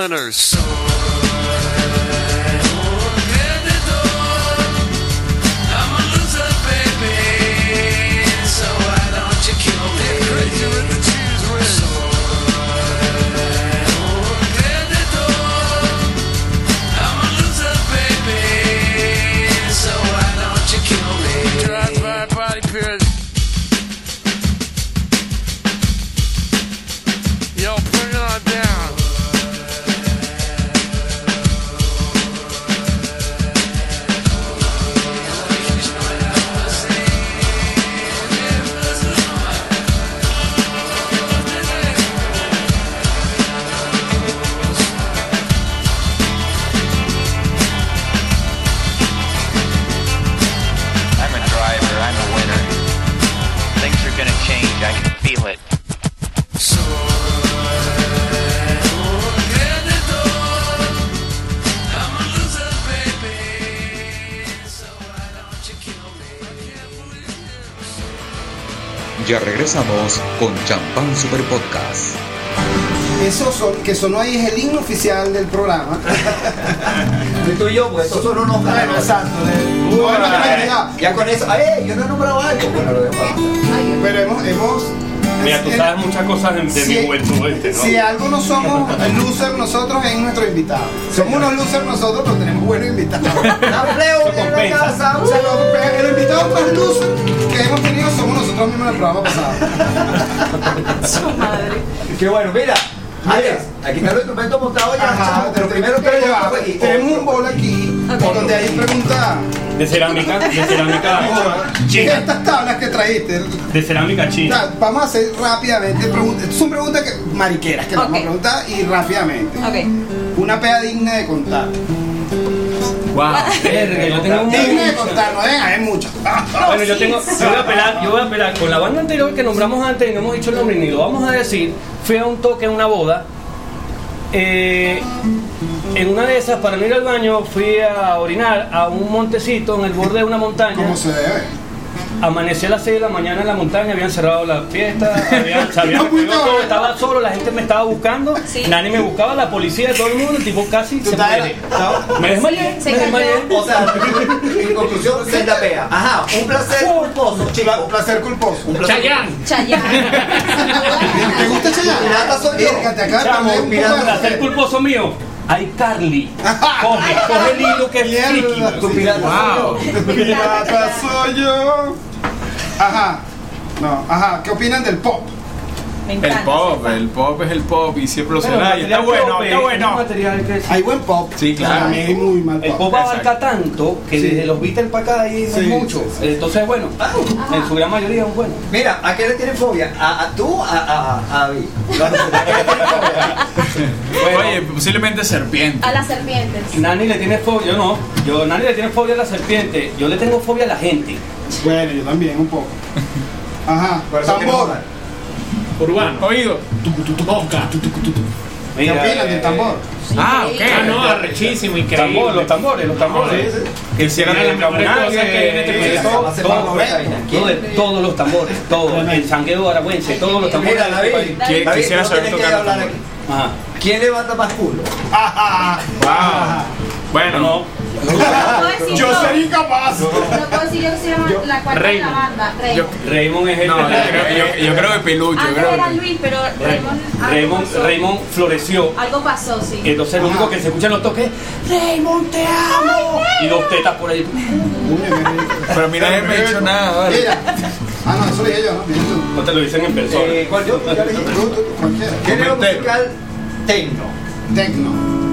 [SPEAKER 12] On
[SPEAKER 1] regresamos con Champán Super Podcast.
[SPEAKER 2] Eso son, que sonó ahí es el himno oficial del programa.
[SPEAKER 6] Tú y yo, pues eso son unos
[SPEAKER 2] Bueno, de-
[SPEAKER 6] Bueno,
[SPEAKER 2] Bueno,
[SPEAKER 6] ya, con eso, ¡ay! Yo no he nombrado algo. Bueno, lo demás.
[SPEAKER 2] Pero hemos, hemos
[SPEAKER 7] Mira, tú sabes muchas cosas de, mi juventud, ¿viste? ¿no?
[SPEAKER 2] Si algo no somos losers nosotros es nuestro invitado. Somos unos losers nosotros, pero tenemos buenos invitados.
[SPEAKER 6] La Fleo
[SPEAKER 2] Eso
[SPEAKER 6] en la
[SPEAKER 2] compensa.
[SPEAKER 6] casa.
[SPEAKER 2] O sea, los, los invitados más que hemos tenido somos nosotros mismos en el programa pasado.
[SPEAKER 6] Qué bueno, mira. Alex, aquí están los instrumentos montados ya.
[SPEAKER 2] Ajá,
[SPEAKER 6] pero primero que y-
[SPEAKER 2] tenemos un bol aquí donde hay pregunta.
[SPEAKER 7] De cerámica, de cerámica china.
[SPEAKER 2] Estas tablas que trajiste,
[SPEAKER 7] De cerámica china.
[SPEAKER 2] Vamos a hacer rápidamente preguntas. Son preguntas que, mariqueras que vamos a preguntar y rápidamente. Una pea digna de contar.
[SPEAKER 7] Wow, verga, yo tengo un
[SPEAKER 2] Digna de contar, no deben haber muchas.
[SPEAKER 7] Bueno, yo tengo, yo voy a apelar, yo voy a apelar con la banda anterior que nombramos antes y no hemos dicho el nombre ni lo vamos a decir. Fui a un toque en una boda. eh, en una de esas, para no ir al baño, fui a orinar a un montecito en el borde de una montaña.
[SPEAKER 2] ¿Cómo se debe?
[SPEAKER 7] Amanecí a las 6 de la mañana en la montaña, habían cerrado la fiesta, habían,
[SPEAKER 2] No
[SPEAKER 7] todo, estaba solo, la gente me estaba buscando, nadie me buscaba, la policía, todo el mundo, el tipo casi se muere. Me desmayé,
[SPEAKER 6] Se
[SPEAKER 7] me desmayé.
[SPEAKER 6] O sea, en conclusión, se la pea. Ajá, un placer culposo, chico.
[SPEAKER 2] Un placer culposo.
[SPEAKER 6] Un placer
[SPEAKER 7] Chayanne.
[SPEAKER 2] ¿Te gusta Chayanne?
[SPEAKER 6] Pirata soy yo.
[SPEAKER 2] Un respeto.
[SPEAKER 7] culposo mío. Ay, Carly. Coge, coge el hilo que es
[SPEAKER 2] Mierda,
[SPEAKER 7] friki.
[SPEAKER 6] Tu
[SPEAKER 2] sí.
[SPEAKER 6] pirata
[SPEAKER 8] Wow.
[SPEAKER 6] soy yo.
[SPEAKER 2] Ajá. No, ajá. ¿Qué opinan del pop?
[SPEAKER 3] Me
[SPEAKER 8] El pop, el pop es el pop y siempre lo será. Y está bueno, está
[SPEAKER 7] es
[SPEAKER 8] bueno.
[SPEAKER 2] Hay buen pop.
[SPEAKER 8] Sí, claro.
[SPEAKER 2] También hay muy mal
[SPEAKER 7] El
[SPEAKER 2] pop.
[SPEAKER 7] abarca tanto que
[SPEAKER 2] Sí.
[SPEAKER 7] desde los Beatles para acá hay
[SPEAKER 2] Sí,
[SPEAKER 7] mucho.
[SPEAKER 2] sí, sí.
[SPEAKER 7] Entonces, bueno, en su gran mayoría es bueno.
[SPEAKER 6] Mira, ¿a qué le tienes fobia? ¿A, a tú? A, a, a. ¿A?
[SPEAKER 8] Oye, posiblemente serpiente.
[SPEAKER 3] A las serpientes.
[SPEAKER 7] Nani le tiene fobia, yo no. Yo, Nani le tiene fobia a la serpiente. Yo le tengo fobia a la gente.
[SPEAKER 2] Bueno, yo también, un poco. Ajá. Tambor.
[SPEAKER 9] Urbano.
[SPEAKER 8] Oído.
[SPEAKER 2] ¿Qué opinan del tambor?
[SPEAKER 8] Ah, ok.
[SPEAKER 9] Ah, no, arrechísimo, increíble.
[SPEAKER 7] Tambor, los tambores, los tambores.
[SPEAKER 8] Que
[SPEAKER 9] de las mejores cosas que hay en este país.
[SPEAKER 7] todo- todo- todos los tambores, todos, el sangueo aragüense, todos los tambores.
[SPEAKER 6] Mira, David,
[SPEAKER 8] Qui-
[SPEAKER 6] David,
[SPEAKER 8] quisiera
[SPEAKER 6] no
[SPEAKER 8] saber tocar
[SPEAKER 6] hablar
[SPEAKER 8] los
[SPEAKER 6] aquí.
[SPEAKER 7] Ajá.
[SPEAKER 6] ¿Quién levanta más culo?
[SPEAKER 8] Wow. Bueno,
[SPEAKER 7] No,
[SPEAKER 3] No
[SPEAKER 2] Yo sería incapaz.
[SPEAKER 3] No puedo decir yo que se llama la cuarta de la
[SPEAKER 8] Raymond.
[SPEAKER 3] banda.
[SPEAKER 8] yo,
[SPEAKER 3] Raymond.
[SPEAKER 7] Raymond es el
[SPEAKER 8] no, yo creo, yo, yo creo que Peluche. Yo
[SPEAKER 3] Antes
[SPEAKER 8] creo
[SPEAKER 3] era
[SPEAKER 8] que-
[SPEAKER 3] Luis, pero Raymond.
[SPEAKER 7] Raymond. Raymond floreció.
[SPEAKER 3] Algo pasó, sí.
[SPEAKER 7] Entonces lo único que se escucha en los toques es Raymond te amo y dos tetas por ahí.
[SPEAKER 8] Pero mira, nadie me ha dicho nada. vale.
[SPEAKER 2] Ah, no, eso lo dije yo, ¿no?
[SPEAKER 7] No te lo dicen en persona.
[SPEAKER 6] Eh, ¿Cuál yo? Ya le dije.
[SPEAKER 2] Tú, tú, tú, cualquiera.
[SPEAKER 6] Género musical tecno.
[SPEAKER 2] Tecno.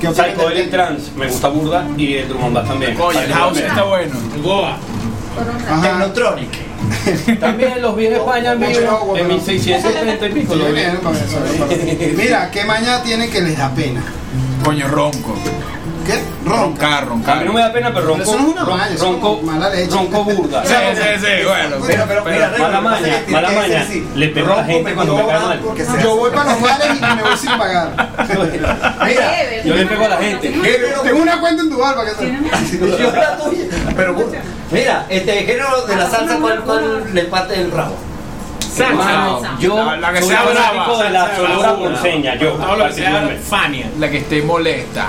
[SPEAKER 2] ¿Qué
[SPEAKER 7] Psychedelic
[SPEAKER 2] tecno?
[SPEAKER 7] Trance, me gusta burda y el drum and bass también.
[SPEAKER 8] Oye, el house está bueno.
[SPEAKER 9] Goa.
[SPEAKER 2] Ajá.
[SPEAKER 6] Technotronic.
[SPEAKER 7] También los vi en España en vivo en
[SPEAKER 2] pero-
[SPEAKER 7] 1630 y pico.
[SPEAKER 2] Mira, ¿qué mañana tiene que les da pena?
[SPEAKER 8] Coño, ronco.
[SPEAKER 2] Ronca.
[SPEAKER 8] Roncar,
[SPEAKER 7] A mí no me da pena, pero
[SPEAKER 2] Pero
[SPEAKER 7] ronco,
[SPEAKER 2] eso no es una eso
[SPEAKER 7] ronco,
[SPEAKER 2] es mala leche.
[SPEAKER 7] ronco burda.
[SPEAKER 8] Sí, sí, sí, bueno.
[SPEAKER 6] Pero, pero, mira,
[SPEAKER 7] Mala maña, mala maña. Le pego a la gente cuando me cae
[SPEAKER 6] mal
[SPEAKER 2] Yo voy para los bares y me voy sin pagar.
[SPEAKER 6] Mira,
[SPEAKER 7] Yo le pego a la gente.
[SPEAKER 2] Tengo una cuenta en tu bar para que.
[SPEAKER 6] Yo la tuya. Pero mira, este género de la salsa, ¿cuál, cuál le parte el rabo?
[SPEAKER 7] Hermano, yo
[SPEAKER 8] La- la que
[SPEAKER 7] soy
[SPEAKER 8] sea brava,
[SPEAKER 7] de la
[SPEAKER 9] salsa
[SPEAKER 7] ponceña, yo.
[SPEAKER 9] Lo que sea
[SPEAKER 7] particularmente.
[SPEAKER 9] Fania.
[SPEAKER 8] La que esté molesta.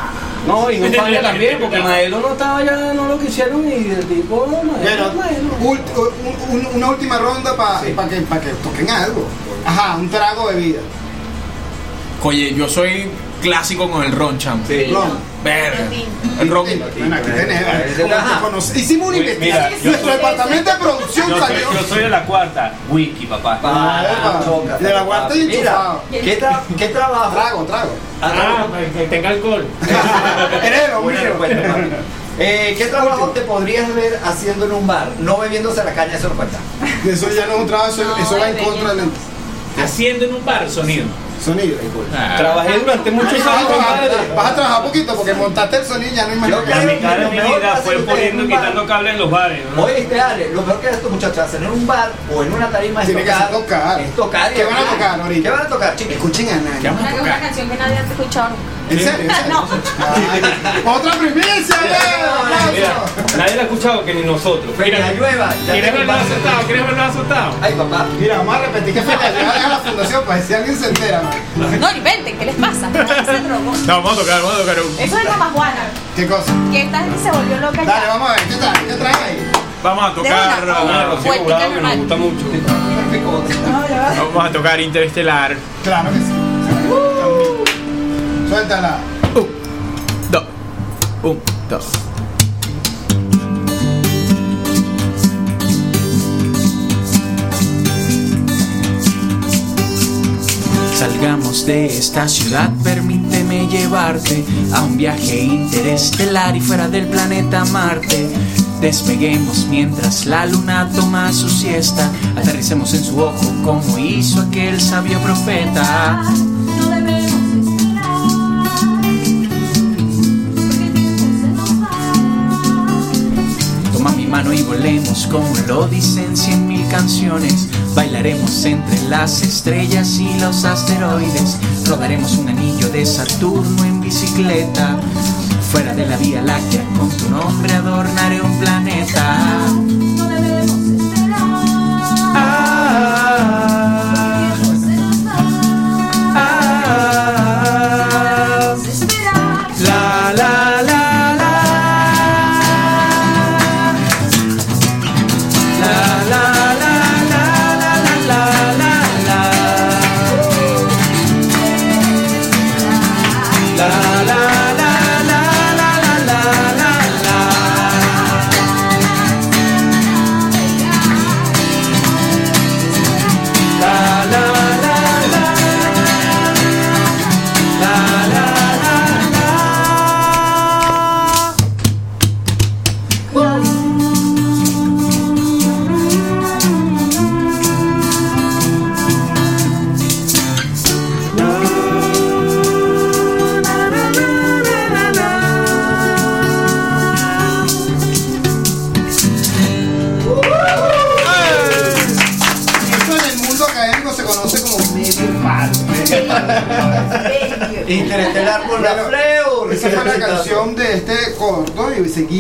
[SPEAKER 7] No, y no Fania también, porque Maelo no estaba ya, no lo quisieron y el tipo, no, Maelo,
[SPEAKER 2] Bueno,
[SPEAKER 7] Maelo.
[SPEAKER 2] ult- un- un- una última ronda para que, pa' que toquen algo. Ajá, un trago de vida.
[SPEAKER 8] Oye, yo soy clásico con el ron, chamo.
[SPEAKER 2] Ron.
[SPEAKER 8] Verga. El ron.
[SPEAKER 2] Bueno, aquí tenemos. Hicimos una
[SPEAKER 7] Mira,
[SPEAKER 2] investigación. Nuestro departamento de producción
[SPEAKER 7] Yo soy,
[SPEAKER 2] salió.
[SPEAKER 7] yo soy de la cuarta, wiki, papá.
[SPEAKER 6] Ah, tócate,
[SPEAKER 2] de la guarda y
[SPEAKER 6] Mira,
[SPEAKER 2] enchufado.
[SPEAKER 6] ¿qué, tra ¿qué trabajo?
[SPEAKER 2] Trago, trago.
[SPEAKER 9] Ah, que tenga alcohol.
[SPEAKER 2] Eres lo.
[SPEAKER 6] Eh, ¿Qué trabajo te podrías ver haciendo en un bar? No bebiéndose la caña, eso no cuenta.
[SPEAKER 2] Eso ya no es un trabajo, eso,
[SPEAKER 3] No,
[SPEAKER 2] eso va en contra del
[SPEAKER 9] Haciendo en un bar sonido.
[SPEAKER 2] Sonido.
[SPEAKER 7] Trabajé durante muchos años,
[SPEAKER 2] vas a trabajar poquito porque montaste el sonido y ya no nada.
[SPEAKER 7] La mitad de mi vida fue poniendo, quitando cables en los bares. ¿no?
[SPEAKER 6] Oye, este Ale, lo mejor que estos muchachos hacen en un bar o en una tarima es
[SPEAKER 2] Tiene que
[SPEAKER 6] tocar.
[SPEAKER 2] ser tocar.
[SPEAKER 6] Es tocar.
[SPEAKER 2] ¿Qué van a tocar ahorita?
[SPEAKER 6] ¿Qué van a tocar, chicos?
[SPEAKER 2] Escuchen a nadie.
[SPEAKER 3] Una, una canción que nadie ha escuchado nunca.
[SPEAKER 2] ¿En serio?
[SPEAKER 3] No.
[SPEAKER 2] Ay, Otra primicia,
[SPEAKER 6] Mira,
[SPEAKER 7] Mira, nadie la ha escuchado que ni nosotros.
[SPEAKER 6] Feria Llueva. ya
[SPEAKER 9] ¿Quieres verlo asustado? ¿Quieres verlo asustado?
[SPEAKER 6] Ay, papá.
[SPEAKER 2] Mira, vamos a repetir que fue la la fundación para si alguien se entera. ¿no?
[SPEAKER 3] Inventen, ¿qué les pasa?
[SPEAKER 8] No, vamos a tocar, vamos a tocar un.
[SPEAKER 3] Eso es la majuana.
[SPEAKER 2] ¿Qué cosa?
[SPEAKER 3] Que esta gente se volvió loca
[SPEAKER 2] Dale,
[SPEAKER 3] ya.
[SPEAKER 2] vamos a ver, ¿qué trae? ¿Qué trae ahí?
[SPEAKER 8] Vamos a tocar.
[SPEAKER 3] una.
[SPEAKER 7] Una de Rocío
[SPEAKER 3] Vueltica
[SPEAKER 7] Jurado que nos
[SPEAKER 3] normal.
[SPEAKER 7] gusta mucho.
[SPEAKER 8] Vamos a tocar Interestelar.
[SPEAKER 2] Claro que sí. Suéltala.
[SPEAKER 8] Dos. Un, dos. Salgamos de esta ciudad, permíteme llevarte a un viaje interestelar y fuera del planeta Marte. Despeguemos mientras la luna toma su siesta, aterricemos en su ojo como hizo aquel sabio profeta. Y volemos como lo dicen cien mil canciones. Bailaremos entre las estrellas y los asteroides. Rodaremos un anillo de Saturno en bicicleta. Fuera de la Vía Láctea, con tu nombre adornaré un planeta.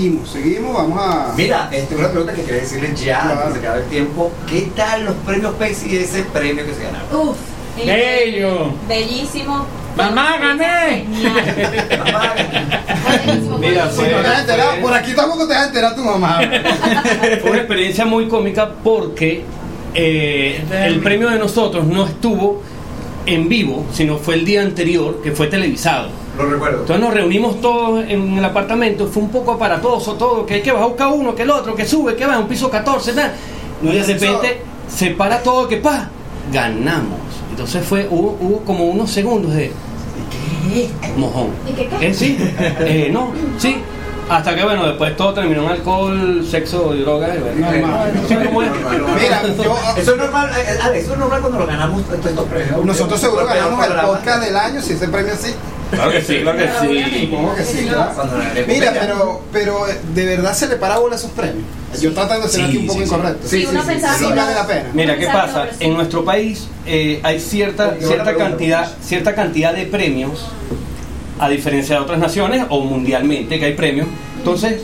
[SPEAKER 2] Seguimos, seguimos, vamos a...
[SPEAKER 6] Mira, este, una pregunta que quería decirle ya,
[SPEAKER 2] Claro.
[SPEAKER 6] antes de que el tiempo. ¿Qué tal los premios Pepsi y ese premio que se ganaron?
[SPEAKER 3] Uf.
[SPEAKER 9] Bello.
[SPEAKER 3] Bellísimo.
[SPEAKER 9] Mamá, gané.
[SPEAKER 7] Mira,
[SPEAKER 2] Si no te has enterado, por aquí tampoco te has enterado tu mamá.
[SPEAKER 7] Fue una experiencia muy cómica porque eh, el premio de nosotros no estuvo en vivo, sino fue el día anterior, que fue televisado.
[SPEAKER 6] Lo recuerdo.
[SPEAKER 7] Entonces nos reunimos todos en el apartamento, fue un poco aparatoso todo, que hay que bajar buscar uno, que el otro, que sube, que va, un piso 14, tal. Y de repente se para todo, que pa, ganamos. Entonces fue, hubo, hubo como unos segundos de. Mojón.
[SPEAKER 3] ¿Y qué qué?
[SPEAKER 7] ¿Eh, sí? Eh, no, sí. Hasta que bueno, después todo terminó en alcohol, sexo y drogas. y bueno,
[SPEAKER 2] Normal.
[SPEAKER 7] no sé cómo es.
[SPEAKER 2] Mira, yo...
[SPEAKER 6] Eso es normal, eh, Alex, eso es normal cuando lo ganamos estos premios.
[SPEAKER 2] Nosotros seguro ganamos el podcast del año si ese premio sí.
[SPEAKER 7] Claro que sí, claro que sí.
[SPEAKER 2] Supongo que sí, claro. Mira, pero, pero eh, de verdad se le para bola a esos premios. Yo tratando de ser
[SPEAKER 7] Sí,
[SPEAKER 2] aquí un poco
[SPEAKER 7] sí, sí.
[SPEAKER 2] incorrecto.
[SPEAKER 3] Sí, pensaba
[SPEAKER 2] sí
[SPEAKER 3] que
[SPEAKER 2] vale la pena.
[SPEAKER 7] Mira, ¿qué pasa?
[SPEAKER 3] sí.
[SPEAKER 7] En nuestro país eh, hay cierta, cierta, cantidad, cierta cantidad de premios, a diferencia de otras naciones o mundialmente que hay premios. Entonces,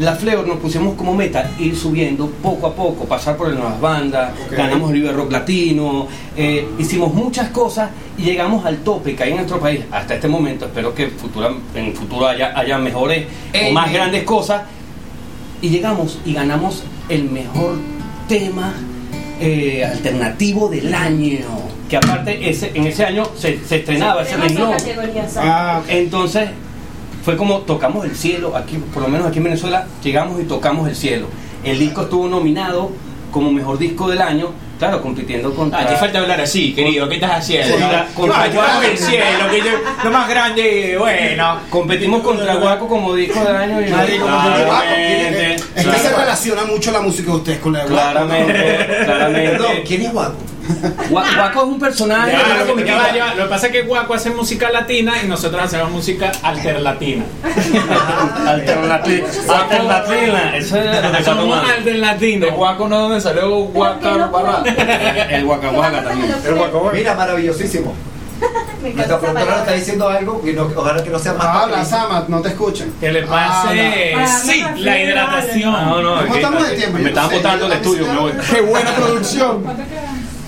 [SPEAKER 7] la Fleur nos pusimos como meta ir subiendo poco a poco, pasar por las nuevas bandas,
[SPEAKER 2] Ok.
[SPEAKER 7] ganamos el Vive Rock Latino, eh, hicimos muchas cosas y llegamos al tope que hay en nuestro país hasta este momento. Espero que futura, en el futuro haya, haya mejores o más
[SPEAKER 6] ey.
[SPEAKER 7] grandes cosas. Y llegamos y ganamos el mejor tema eh, alternativo del año. Que aparte ese, en ese año se, se estrenaba.
[SPEAKER 2] Ah, ok.
[SPEAKER 7] Entonces fue como tocamos el cielo, aquí, por lo menos aquí en Venezuela, llegamos y tocamos el cielo. El disco estuvo nominado como mejor disco del año, claro, compitiendo contra...
[SPEAKER 8] Ah, te falta hablar así, querido. ¿Qué estás haciendo?
[SPEAKER 7] Contra- contra Guaco.
[SPEAKER 8] el cielo, que yo, lo más grande, bueno.
[SPEAKER 7] Competimos contra Guaco como disco del año y. Claramente,
[SPEAKER 2] Es que se relaciona mucho la música de ustedes con la de Guapo.
[SPEAKER 7] claramente, claramente.
[SPEAKER 6] Perdón, ¿quién es guapo?
[SPEAKER 7] Gua- Guaco es un personaje
[SPEAKER 9] Ya, lo, que,
[SPEAKER 7] comiquita.
[SPEAKER 9] ya va, lo que pasa es que Guaco hace música latina y nosotros hacemos música alterlatina.
[SPEAKER 7] Alternativa. Alternativa. Eso es lo que está
[SPEAKER 9] Somos alternatinos.
[SPEAKER 8] De Guaco no donde salió Guaca Barra.
[SPEAKER 7] El Waka también.
[SPEAKER 8] El Guaco
[SPEAKER 6] Mira, maravillosísimo. Nuestra productora nos está diciendo algo que no, ojalá que no sea más
[SPEAKER 2] Habla,
[SPEAKER 6] papelito.
[SPEAKER 2] Sama, no te escuchan.
[SPEAKER 9] Que le pase,
[SPEAKER 3] Ah, no.
[SPEAKER 9] sí, la hidratación.
[SPEAKER 7] No, no,
[SPEAKER 2] ¿Cómo
[SPEAKER 7] es
[SPEAKER 2] estamos de tiempo?
[SPEAKER 7] Me
[SPEAKER 2] no sé,
[SPEAKER 7] botando el estudio, me voy.
[SPEAKER 2] Qué buena producción.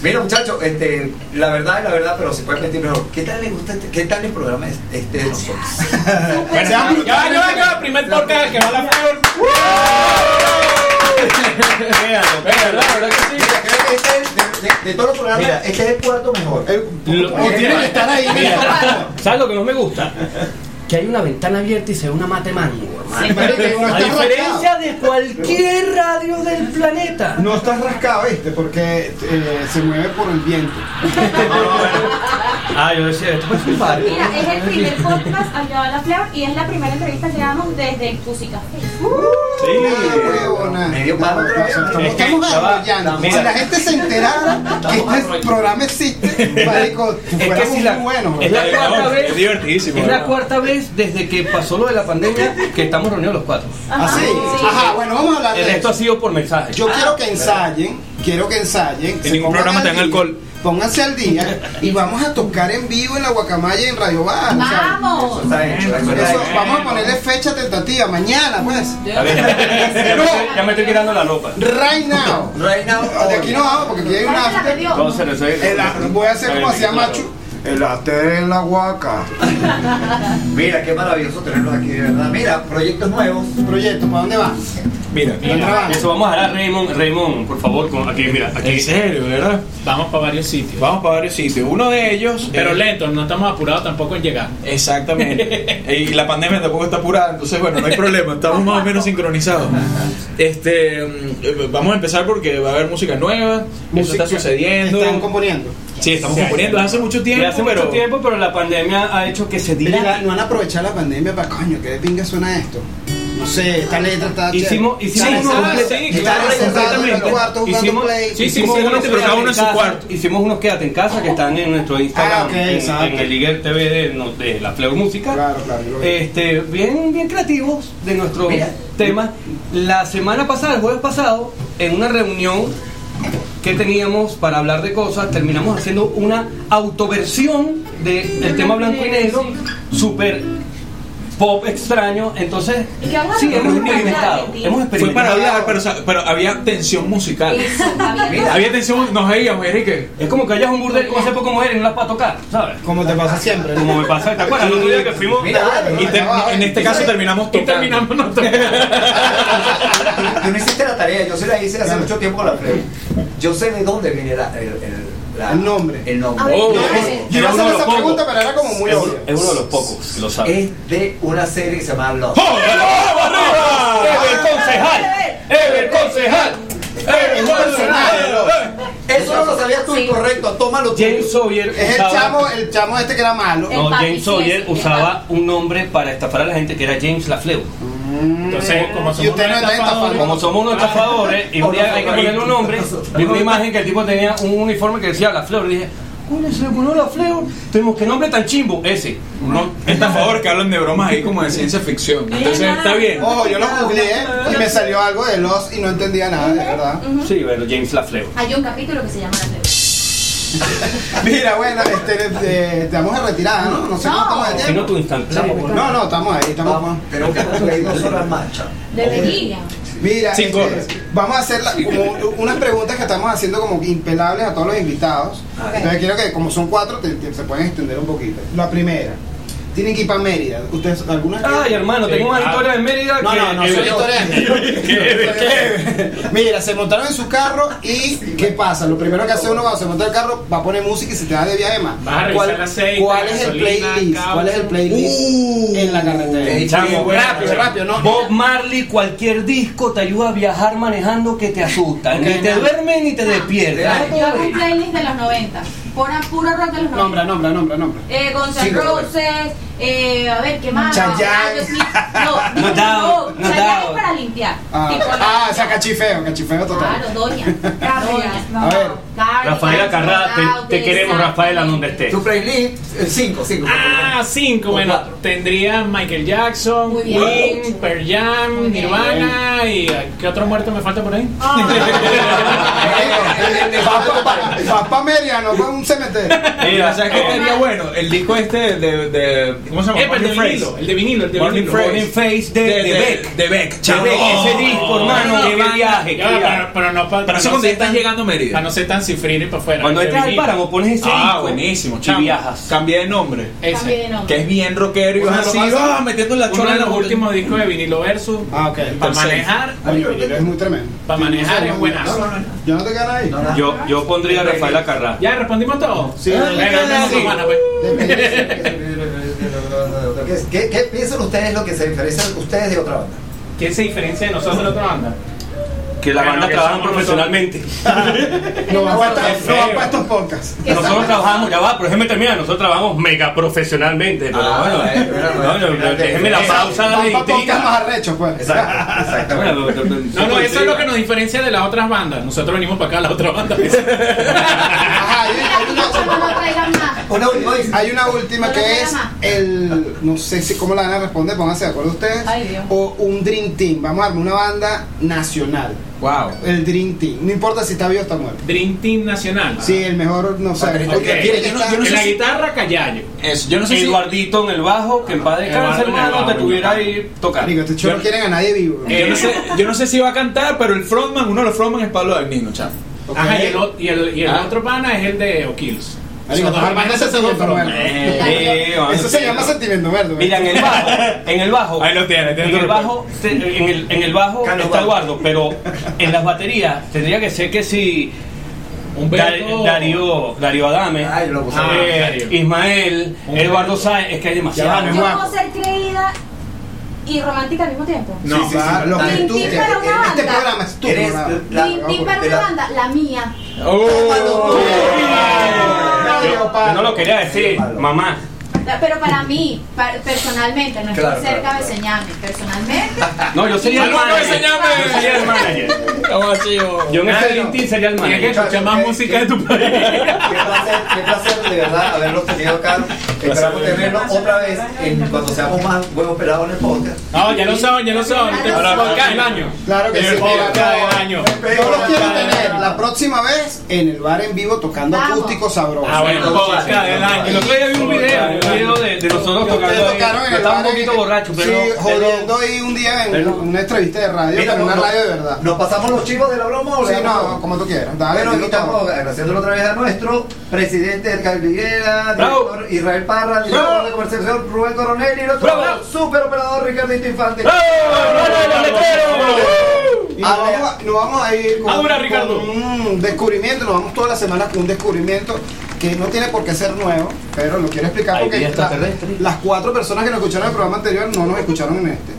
[SPEAKER 6] Mira, muchachos, este, la verdad es la verdad, pero se puede mentir mejor. ¿Qué tal les gusta este, qué tal el programa es- este de nosotros?
[SPEAKER 9] Bueno, ya, va, ya, va, ya, va, primer podcast que va a la flor.
[SPEAKER 7] Véalo,
[SPEAKER 8] La verdad que sí.
[SPEAKER 6] Este es, de, de- de todos los programas,
[SPEAKER 7] Mira.
[SPEAKER 6] este es el cuarto mejor.
[SPEAKER 7] Lo-
[SPEAKER 2] O tienen que estar ahí.
[SPEAKER 7] Mira, ¿sabes lo que no me gusta? Que hay una ventana abierta y se ve una mate mango, hermano.
[SPEAKER 2] Marico, no
[SPEAKER 7] A
[SPEAKER 2] estás
[SPEAKER 7] diferencia
[SPEAKER 2] rascado.
[SPEAKER 7] de cualquier radio del planeta.
[SPEAKER 2] No estás rascado, ¿viste? Porque eh, se mueve por el viento.
[SPEAKER 7] Ah, yo decía, esto es un par.
[SPEAKER 3] Mira, es el primer podcast al que va la Flor y es la primera entrevista que damos desde Música
[SPEAKER 2] Ah, huevona.
[SPEAKER 6] Medio vez.
[SPEAKER 2] Estamos,
[SPEAKER 7] mira.
[SPEAKER 2] Si la gente se enterara que este programa existe, marico,
[SPEAKER 7] Es que si la,
[SPEAKER 2] muy buenos.
[SPEAKER 7] es la cuarta vez,
[SPEAKER 8] Es divertidísimo.
[SPEAKER 7] es la
[SPEAKER 8] ¿no?
[SPEAKER 7] cuarta vez desde que pasó lo de la pandemia que estamos reunidos los cuatro.
[SPEAKER 2] ¿Ah, sí?
[SPEAKER 3] Sí.
[SPEAKER 2] Ajá, bueno, vamos a hablar
[SPEAKER 7] El
[SPEAKER 2] de
[SPEAKER 7] resto ha sido por mensaje.
[SPEAKER 2] Yo quiero que ensayen, quiero que ensayen. se
[SPEAKER 8] ningún programa te dan alcohol.
[SPEAKER 2] Pónganse al día y vamos a tocar en vivo en la Guacamaya en Radio Bar. o sea,
[SPEAKER 3] ¡Vamos!
[SPEAKER 6] Eso está hecho, eso está
[SPEAKER 2] eso,
[SPEAKER 6] hecho.
[SPEAKER 2] vamos a ponerle fecha tentativa, mañana pues.
[SPEAKER 7] Ya, me estoy, quitando la ropa.
[SPEAKER 2] Right now.
[SPEAKER 6] Right now,
[SPEAKER 2] De aquí no vamos porque aquí hay un
[SPEAKER 3] ¿Cuál se la
[SPEAKER 2] after.
[SPEAKER 3] perdió?
[SPEAKER 7] Entonces, eso es-
[SPEAKER 2] El a- voy a hacer como hacía
[SPEAKER 7] Claro.
[SPEAKER 2] Machu. El after en la Guaca.
[SPEAKER 6] Mira, qué maravilloso tenerlos aquí, de verdad. Mira, proyectos nuevos.
[SPEAKER 2] Proyecto, ¿para dónde va?
[SPEAKER 8] Mira.
[SPEAKER 7] Eso vamos a dar a Raymond, Raymond, por favor, con- aquí, mira, aquí.
[SPEAKER 8] en serio, ¿verdad?
[SPEAKER 9] Vamos para varios sitios.
[SPEAKER 8] Vamos para varios sitios. Uno de ellos.
[SPEAKER 9] Pero
[SPEAKER 8] eh,
[SPEAKER 9] lentos, no estamos apurados tampoco en llegar.
[SPEAKER 8] Exactamente. y la pandemia tampoco está apurada, entonces bueno, no hay problema, estamos más o menos sincronizados. Este, mm, vamos a empezar porque va a haber música nueva, eso está sucediendo.
[SPEAKER 2] Están componiendo.
[SPEAKER 8] Sí, estamos componiendo hace mucho tiempo,
[SPEAKER 7] hace
[SPEAKER 8] pero
[SPEAKER 7] mucho tiempo, pero la pandemia ha hecho que se diga.
[SPEAKER 2] no han aprovechado la pandemia para coño, que de pinga suena esto. No sé, esta letra está chévere.
[SPEAKER 7] Hicimos, hicimos Hicimos,
[SPEAKER 2] play.
[SPEAKER 8] sí, sí,
[SPEAKER 7] hicimos
[SPEAKER 8] seguramente,
[SPEAKER 7] unos
[SPEAKER 8] pero cada
[SPEAKER 7] quédate
[SPEAKER 8] uno en su
[SPEAKER 7] casa,
[SPEAKER 8] cuarto.
[SPEAKER 7] Hicimos unos quédate en casa que están en nuestro Instagram,
[SPEAKER 2] Ah, ok,
[SPEAKER 7] en, el Liguer TV de, la Fleur Música. Este, bien, bien creativos de nuestros
[SPEAKER 6] Mira.
[SPEAKER 7] temas. La semana pasada, el jueves pasado, en una reunión que teníamos para hablar de cosas, terminamos haciendo una autoversión de- del tema blanco y negro, súper pop extraño. Entonces,
[SPEAKER 3] ¿Y
[SPEAKER 7] sí, hemos experimentado. Hemos
[SPEAKER 13] Fue
[SPEAKER 7] experimentado.
[SPEAKER 13] para hablar, pero, había tensión musical.
[SPEAKER 3] Eso, había-
[SPEAKER 13] Había tensión, nos veíamos, Enrique.
[SPEAKER 7] Es como que hayas un burdel como hace poco mujeres y no las para tocar, ¿sabes?
[SPEAKER 2] Como te pasa siempre.
[SPEAKER 7] Como me pasa, ¿te acuerdas? El otro día que fuimos.
[SPEAKER 6] Mira,
[SPEAKER 13] Y en este caso terminamos
[SPEAKER 9] Y
[SPEAKER 13] tocando.
[SPEAKER 9] terminamos nosotros.
[SPEAKER 6] Tú no hiciste la tarea, yo se la hice hace mucho tiempo con la Fleu. Yo sé de dónde viene la- el, el- la-
[SPEAKER 2] El nombre.
[SPEAKER 6] El nombre.
[SPEAKER 3] A ver,
[SPEAKER 13] Oh.
[SPEAKER 2] Yo iba a hacer
[SPEAKER 7] los
[SPEAKER 2] esa
[SPEAKER 7] pocos.
[SPEAKER 2] pregunta, pero era como muy
[SPEAKER 7] Es,
[SPEAKER 2] obvio.
[SPEAKER 7] es uno de los pocos que lo sabe.
[SPEAKER 6] Es de una serie que se llama Lost.
[SPEAKER 7] ¡Ever concejal! ¡Ever concejal! ¡Ever concejal!
[SPEAKER 6] Eso no lo sabías tú,
[SPEAKER 3] Sí.
[SPEAKER 6] incorrecto. Tómalo tú.
[SPEAKER 7] James Sawyer
[SPEAKER 2] Es el
[SPEAKER 7] usaba-
[SPEAKER 2] chamo, el chamo este que era malo.
[SPEAKER 3] El
[SPEAKER 7] No, James
[SPEAKER 3] sí,
[SPEAKER 7] Sawyer usaba un nombre para estafar a la gente que era James Lafleur.
[SPEAKER 9] Entonces, como somos unos
[SPEAKER 2] está
[SPEAKER 9] estafadores,
[SPEAKER 7] Como somos unos estafadores y un día hay que ponerle un nombre, vi una imagen que el tipo tenía un uniforme que decía Lafleur y dije, coño, se le pone Lafleur, tenemos que nombre tan chimbo, ese. ¿no?
[SPEAKER 13] Estafadores que hablan de bromas ahí como de ciencia ficción. Entonces está bien.
[SPEAKER 2] Ojo, yo lo googleé y me salió algo de los y no entendía nada, de verdad.
[SPEAKER 7] Sí, pero James Lafleur.
[SPEAKER 3] Hay un capítulo que se llama La Fleur.
[SPEAKER 2] Mira, bueno, este, eh, te vamos a retirar, ¿no? No sé
[SPEAKER 3] No.
[SPEAKER 2] cómo estamos de
[SPEAKER 7] Si no tu instante.
[SPEAKER 2] No, no, estamos ahí, estamos.
[SPEAKER 6] Vamos, pero que dos horas más, chamo.
[SPEAKER 3] Debería.
[SPEAKER 2] Mira,
[SPEAKER 13] Cinco
[SPEAKER 2] este, vamos a hacer la- como unas preguntas que estamos haciendo como impelables a todos los invitados. Entonces quiero que como son cuatro, te- te- se pueden extender un poquito. La primera, tienen que ir para Mérida. ¿Ustedes algunas?
[SPEAKER 7] Ay, hermano, tengo una historia de Mérida
[SPEAKER 2] No,
[SPEAKER 7] que...
[SPEAKER 2] no, no, son historias. Mira, se montaron en su carro y ¿qué pasa? Lo primero que hace uno cuando se monta el carro va a poner música y se te va de viaje más.
[SPEAKER 9] Aceite,
[SPEAKER 2] cuál es el playlist? ¿Cuál es el playlist en la carretera?
[SPEAKER 7] Chamo,
[SPEAKER 2] rápido, rápido, no.
[SPEAKER 7] Bob Marley, cualquier disco te ayuda a viajar manejando que te asusta. Ni te duerme ni te despierta.
[SPEAKER 3] Yo hago un playlist de los 90. Pura, puro rock de los 90.
[SPEAKER 2] Nombra, nombra, nombra, nombra.
[SPEAKER 3] Eh, Guns N' Roses, eh, a ver, ¿qué más?
[SPEAKER 2] Chayanne.
[SPEAKER 3] Aerosmith. No,
[SPEAKER 7] No no
[SPEAKER 3] Chayanne es para limpiar.
[SPEAKER 2] Ah, ah, o sea, cachifeo, cachifeo total.
[SPEAKER 3] Claro, doña. Doña.
[SPEAKER 2] A ver,
[SPEAKER 7] Rafaela Carrá, te, te queremos. Rafaela, donde estés.
[SPEAKER 6] Tu playlist, 5, 5.
[SPEAKER 9] Ah, cinco.
[SPEAKER 6] O
[SPEAKER 9] Bueno,
[SPEAKER 6] cuatro.
[SPEAKER 9] tendría Michael Jackson. Queen, Pearl Jam. Nirvana y ¿qué otro muerto me falta por ahí?
[SPEAKER 2] vas para Mérida, no para un cementerio.
[SPEAKER 13] Mira, ¿sabes qué estaría bueno? El disco este de. De ¿Cómo se llama?
[SPEAKER 9] Eh, el de vinilo, el de vinilo, el de
[SPEAKER 13] Morning
[SPEAKER 9] vinilo.
[SPEAKER 7] Morning Face de, de, Beck.
[SPEAKER 13] De Beck.
[SPEAKER 7] De. Beck, ese disco, hermano,
[SPEAKER 9] No,
[SPEAKER 7] qué
[SPEAKER 9] no,
[SPEAKER 7] viaje,
[SPEAKER 9] ya, pero, pero no para
[SPEAKER 13] eso cuando ya estás llegando a Mérida.
[SPEAKER 9] Para no ser tan cifrino y para afuera.
[SPEAKER 7] Cuando
[SPEAKER 9] de
[SPEAKER 7] entras al páramo pones ese
[SPEAKER 13] Ah,
[SPEAKER 7] disco
[SPEAKER 13] buenísimo,
[SPEAKER 7] y
[SPEAKER 13] chamo.
[SPEAKER 7] viajas.
[SPEAKER 13] Cambié de nombre.
[SPEAKER 9] Ese.
[SPEAKER 3] Cambié de nombre.
[SPEAKER 13] Que es bien rockero y vas así,
[SPEAKER 2] pasa-
[SPEAKER 13] ah, metiendo la
[SPEAKER 9] Uno
[SPEAKER 13] chola
[SPEAKER 9] de
[SPEAKER 13] en
[SPEAKER 9] los últimos discos de vinilo versus.
[SPEAKER 2] Ah, ok.
[SPEAKER 9] Para manejar,
[SPEAKER 2] es muy tremendo.
[SPEAKER 9] para manejar es buenazo.
[SPEAKER 2] Yo no te quedas ahí.
[SPEAKER 7] Yo, yo pondría a Rafaela Carrá.
[SPEAKER 9] Ya respondimos todo.
[SPEAKER 2] Sí.
[SPEAKER 6] ¿Qué, qué, qué piensan ustedes lo que se diferencia ustedes de otra banda?
[SPEAKER 9] ¿Quién se diferencia de nosotros de otra banda?
[SPEAKER 7] Que la banda trabaja profesionalmente.
[SPEAKER 2] No va para estos- podcasts.
[SPEAKER 7] Nosotros trabajamos, ya va, pero déjeme terminar, nosotros trabajamos mega profesionalmente. Pero
[SPEAKER 6] Ah,
[SPEAKER 7] bueno,
[SPEAKER 6] bueno, bueno,
[SPEAKER 7] no, no,
[SPEAKER 6] bueno.
[SPEAKER 7] déjeme la pausa de intriga.
[SPEAKER 2] más arrechos, pues.
[SPEAKER 7] Bueno,
[SPEAKER 9] No, no, eso es lo que nos diferencia de las otras bandas. Nosotros venimos para acá, la otra banda.
[SPEAKER 2] Ajá, una, hay una última que es el. No sé si cómo la van a responder, pónganse de acuerdo ustedes.
[SPEAKER 3] Ay, Dios.
[SPEAKER 2] O un Dream Team. Vamos a armar una banda nacional.
[SPEAKER 13] Wow.
[SPEAKER 2] El Dream Team. No importa si está vivo o está muerto.
[SPEAKER 9] Dream Team Nacional.
[SPEAKER 2] Sí, el mejor, no sé.
[SPEAKER 6] Ok,
[SPEAKER 2] porque
[SPEAKER 9] Ok.
[SPEAKER 2] mira,
[SPEAKER 13] yo no- yo no
[SPEAKER 9] en
[SPEAKER 13] sé
[SPEAKER 9] la
[SPEAKER 13] si-
[SPEAKER 9] guitarra, Callayo.
[SPEAKER 13] Eso, yo no sé si.
[SPEAKER 7] Eduardito en el bajo, que en paz descanse, hermano, te tuviera ahí
[SPEAKER 2] este show
[SPEAKER 13] Yo-
[SPEAKER 2] no quieren a nadie vivo.
[SPEAKER 13] Yo no, sé, yo no sé si va a cantar, pero el frontman, uno de los frontman es Pablo Dagnino, chamo.
[SPEAKER 2] Ok.
[SPEAKER 9] Ajá, y el, y el, y el
[SPEAKER 13] Ah.
[SPEAKER 9] otro pana es el de O'Kills.
[SPEAKER 2] Marico, muerto.
[SPEAKER 7] Eh.
[SPEAKER 2] Eso se llama sentimiento.
[SPEAKER 7] Mira, en el bajo, en el bajo,
[SPEAKER 13] Ahí lo tiene, tiene
[SPEAKER 7] en el bajo, en el, en el bajo
[SPEAKER 6] Carlos
[SPEAKER 7] está. Eduardo, pero en las baterías tendría que ser que si
[SPEAKER 9] Un
[SPEAKER 7] Dar-
[SPEAKER 9] Beto-
[SPEAKER 7] Darío, Darío Adame,
[SPEAKER 6] Ay, lo puse.
[SPEAKER 9] Ah,
[SPEAKER 7] eh,
[SPEAKER 9] Darío.
[SPEAKER 7] Ismael, Eduardo. Sáenz, es que hay demasiado.
[SPEAKER 2] va,
[SPEAKER 3] Yo
[SPEAKER 2] guapo.
[SPEAKER 3] puedo ser creída y romántica al mismo tiempo.
[SPEAKER 13] No,
[SPEAKER 2] sí, sí, sí, lo que tú
[SPEAKER 3] para una
[SPEAKER 2] Este
[SPEAKER 3] banda.
[SPEAKER 2] programa es tu
[SPEAKER 6] Eres
[SPEAKER 2] programa.
[SPEAKER 6] la-
[SPEAKER 3] Dream Team para
[SPEAKER 6] de
[SPEAKER 3] una
[SPEAKER 6] la-
[SPEAKER 3] banda, la mía.
[SPEAKER 13] Oh.
[SPEAKER 7] Yo, yo no lo quería decir, mamá.
[SPEAKER 3] Pero para mí, pa- personalmente, no estoy
[SPEAKER 7] Claro,
[SPEAKER 3] cerca
[SPEAKER 7] claro,
[SPEAKER 3] de Señame. Personalmente,
[SPEAKER 7] No, yo sería el manager. Yo sería el manager. Yo en este Team sería el
[SPEAKER 9] Tienes que
[SPEAKER 7] manager.
[SPEAKER 9] escuchar más música de tu país.
[SPEAKER 6] Qué placer, qué placer de verdad haberlos tenido acá. Esperamos tenerlos otra vez en, cuando seamos más huevos pelados en el podcast.
[SPEAKER 9] No, ya lo saben, ya saben. Este
[SPEAKER 6] Ahora,
[SPEAKER 9] podcast del año.
[SPEAKER 2] Claro que
[SPEAKER 9] El
[SPEAKER 2] sí.
[SPEAKER 9] podcast
[SPEAKER 2] mira,
[SPEAKER 9] del año.
[SPEAKER 2] Yo los quiero tener la próxima vez en el bar en vivo tocando acústico sabroso.
[SPEAKER 9] Ah, bueno, podcast del año.
[SPEAKER 7] El otro día vi un video, video de, de nosotros tocando ahí.
[SPEAKER 2] en
[SPEAKER 7] Yo
[SPEAKER 2] el
[SPEAKER 7] estaba un poquito borracho, pero...
[SPEAKER 2] Sí, jodiendo ahí un día en una entrevista de radio,
[SPEAKER 6] Mira,
[SPEAKER 2] pero una radio de verdad.
[SPEAKER 6] ¿Nos pasamos los chivos de la broma o
[SPEAKER 2] Sí, no, como tú quieras. Dale,
[SPEAKER 6] estamos
[SPEAKER 2] todo.
[SPEAKER 6] agradeciéndole otra vez a nuestro presidente Edgar Viguera, director Israel Parra, director de comercialización Rubén Coronel y nuestro
[SPEAKER 7] Bravo.
[SPEAKER 6] super operador Ricardito Infante.
[SPEAKER 2] Y nos vamos, a, nos vamos a ir con, un descubrimiento, nos vamos todas las semanas con un descubrimiento que no tiene por qué ser nuevo, pero lo quiero explicar porque la- las cuatro personas que nos escucharon en el programa anterior no nos escucharon en este.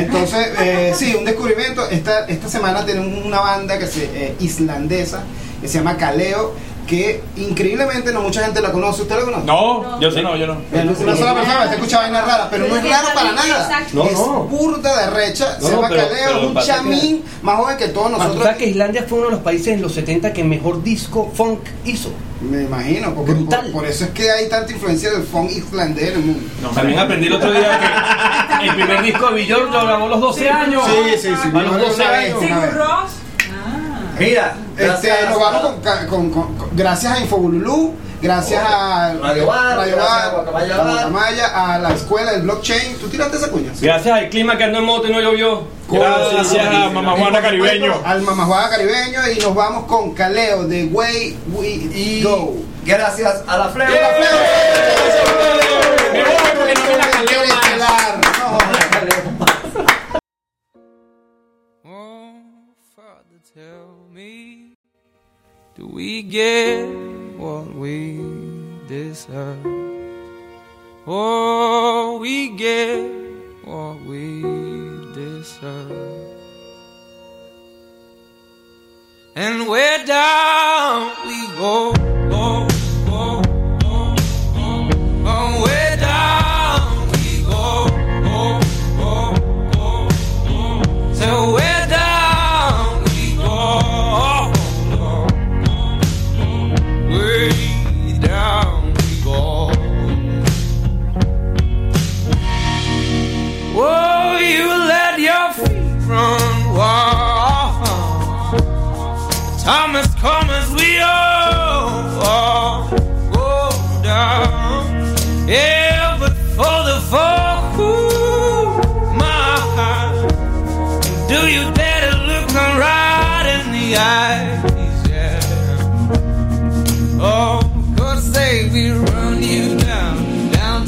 [SPEAKER 2] Entonces, eh, sí, un descubrimiento. Esta, esta semana tenemos una banda que se, eh, islandesa que se llama Kaleo, que increíblemente no mucha gente la conoce. ¿Usted la conoce?
[SPEAKER 9] No, yo sí, no, yo no.
[SPEAKER 2] Eh, Una sola persona está escuchando vainas raras, pero no es raro para nada.
[SPEAKER 3] Exacto.
[SPEAKER 7] No,
[SPEAKER 2] es
[SPEAKER 7] no.
[SPEAKER 2] burda de recha,
[SPEAKER 7] No,
[SPEAKER 2] se llama
[SPEAKER 7] pero- pero
[SPEAKER 2] es un
[SPEAKER 7] pasa que-
[SPEAKER 2] chamín más joven que todos
[SPEAKER 7] Ah, ¿tú
[SPEAKER 2] nosotros.
[SPEAKER 7] sabes que Islandia fue uno de los países en los 70 que mejor disco funk hizo?
[SPEAKER 2] Me imagino, porque
[SPEAKER 7] Brutal.
[SPEAKER 2] por, por eso es que hay tanta influencia del funk islandés en el mundo.
[SPEAKER 7] También aprendí el otro día que el primer disco de Björk lo grabó a los 12 años.
[SPEAKER 2] Sí, sí, sí.
[SPEAKER 7] A los 12 años.
[SPEAKER 6] Mira,
[SPEAKER 2] Este,
[SPEAKER 6] gracias
[SPEAKER 2] nos vamos
[SPEAKER 6] a-
[SPEAKER 2] con, con- con- con- gracias a Infobululú, gracias a
[SPEAKER 6] Radio Bar,
[SPEAKER 2] Radio Bar,
[SPEAKER 6] a Guacamaya.
[SPEAKER 2] Guacamaya, a la escuela del blockchain. ¿Tú tiraste esa cuña?
[SPEAKER 7] Gracias al clima que andó en moto y no llovió.
[SPEAKER 9] Gracias a Mamá
[SPEAKER 2] Y
[SPEAKER 9] Juana
[SPEAKER 2] por
[SPEAKER 9] Caribeño.
[SPEAKER 2] Al Mamá Juana Caribeño y nos vamos con Caleo de Way We
[SPEAKER 6] Y
[SPEAKER 2] Go.
[SPEAKER 6] gracias a la Fleur.
[SPEAKER 12] Tell me, do we get what we deserve? Oh, we get what we deserve. And where down we go, go, where down we go, go, go, Has come as we all, down. Yeah, but for the my heart. Do you dare to look me right in the eyes? Yeah. Oh, they will run you down, down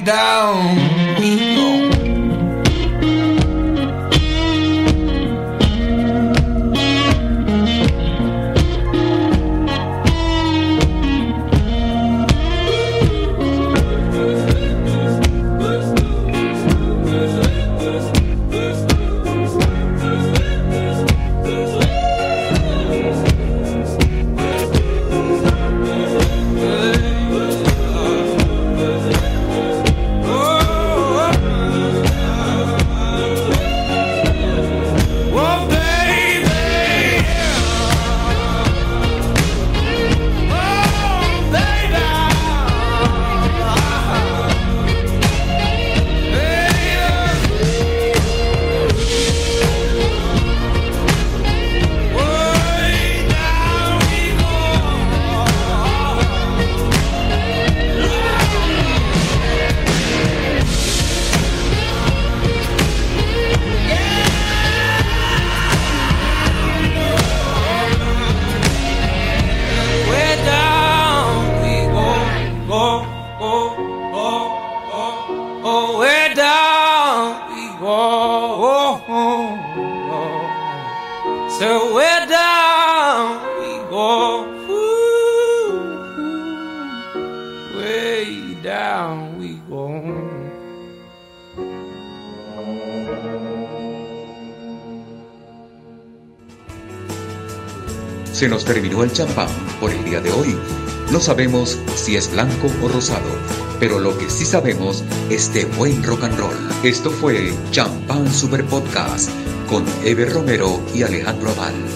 [SPEAKER 12] down
[SPEAKER 5] Se nos terminó el champán por el día de hoy. No sabemos si es blanco o rosado, pero lo que sí sabemos es de buen rock and roll. Esto fue Champán Super Podcast con Ever Romero y Alejandro Aval.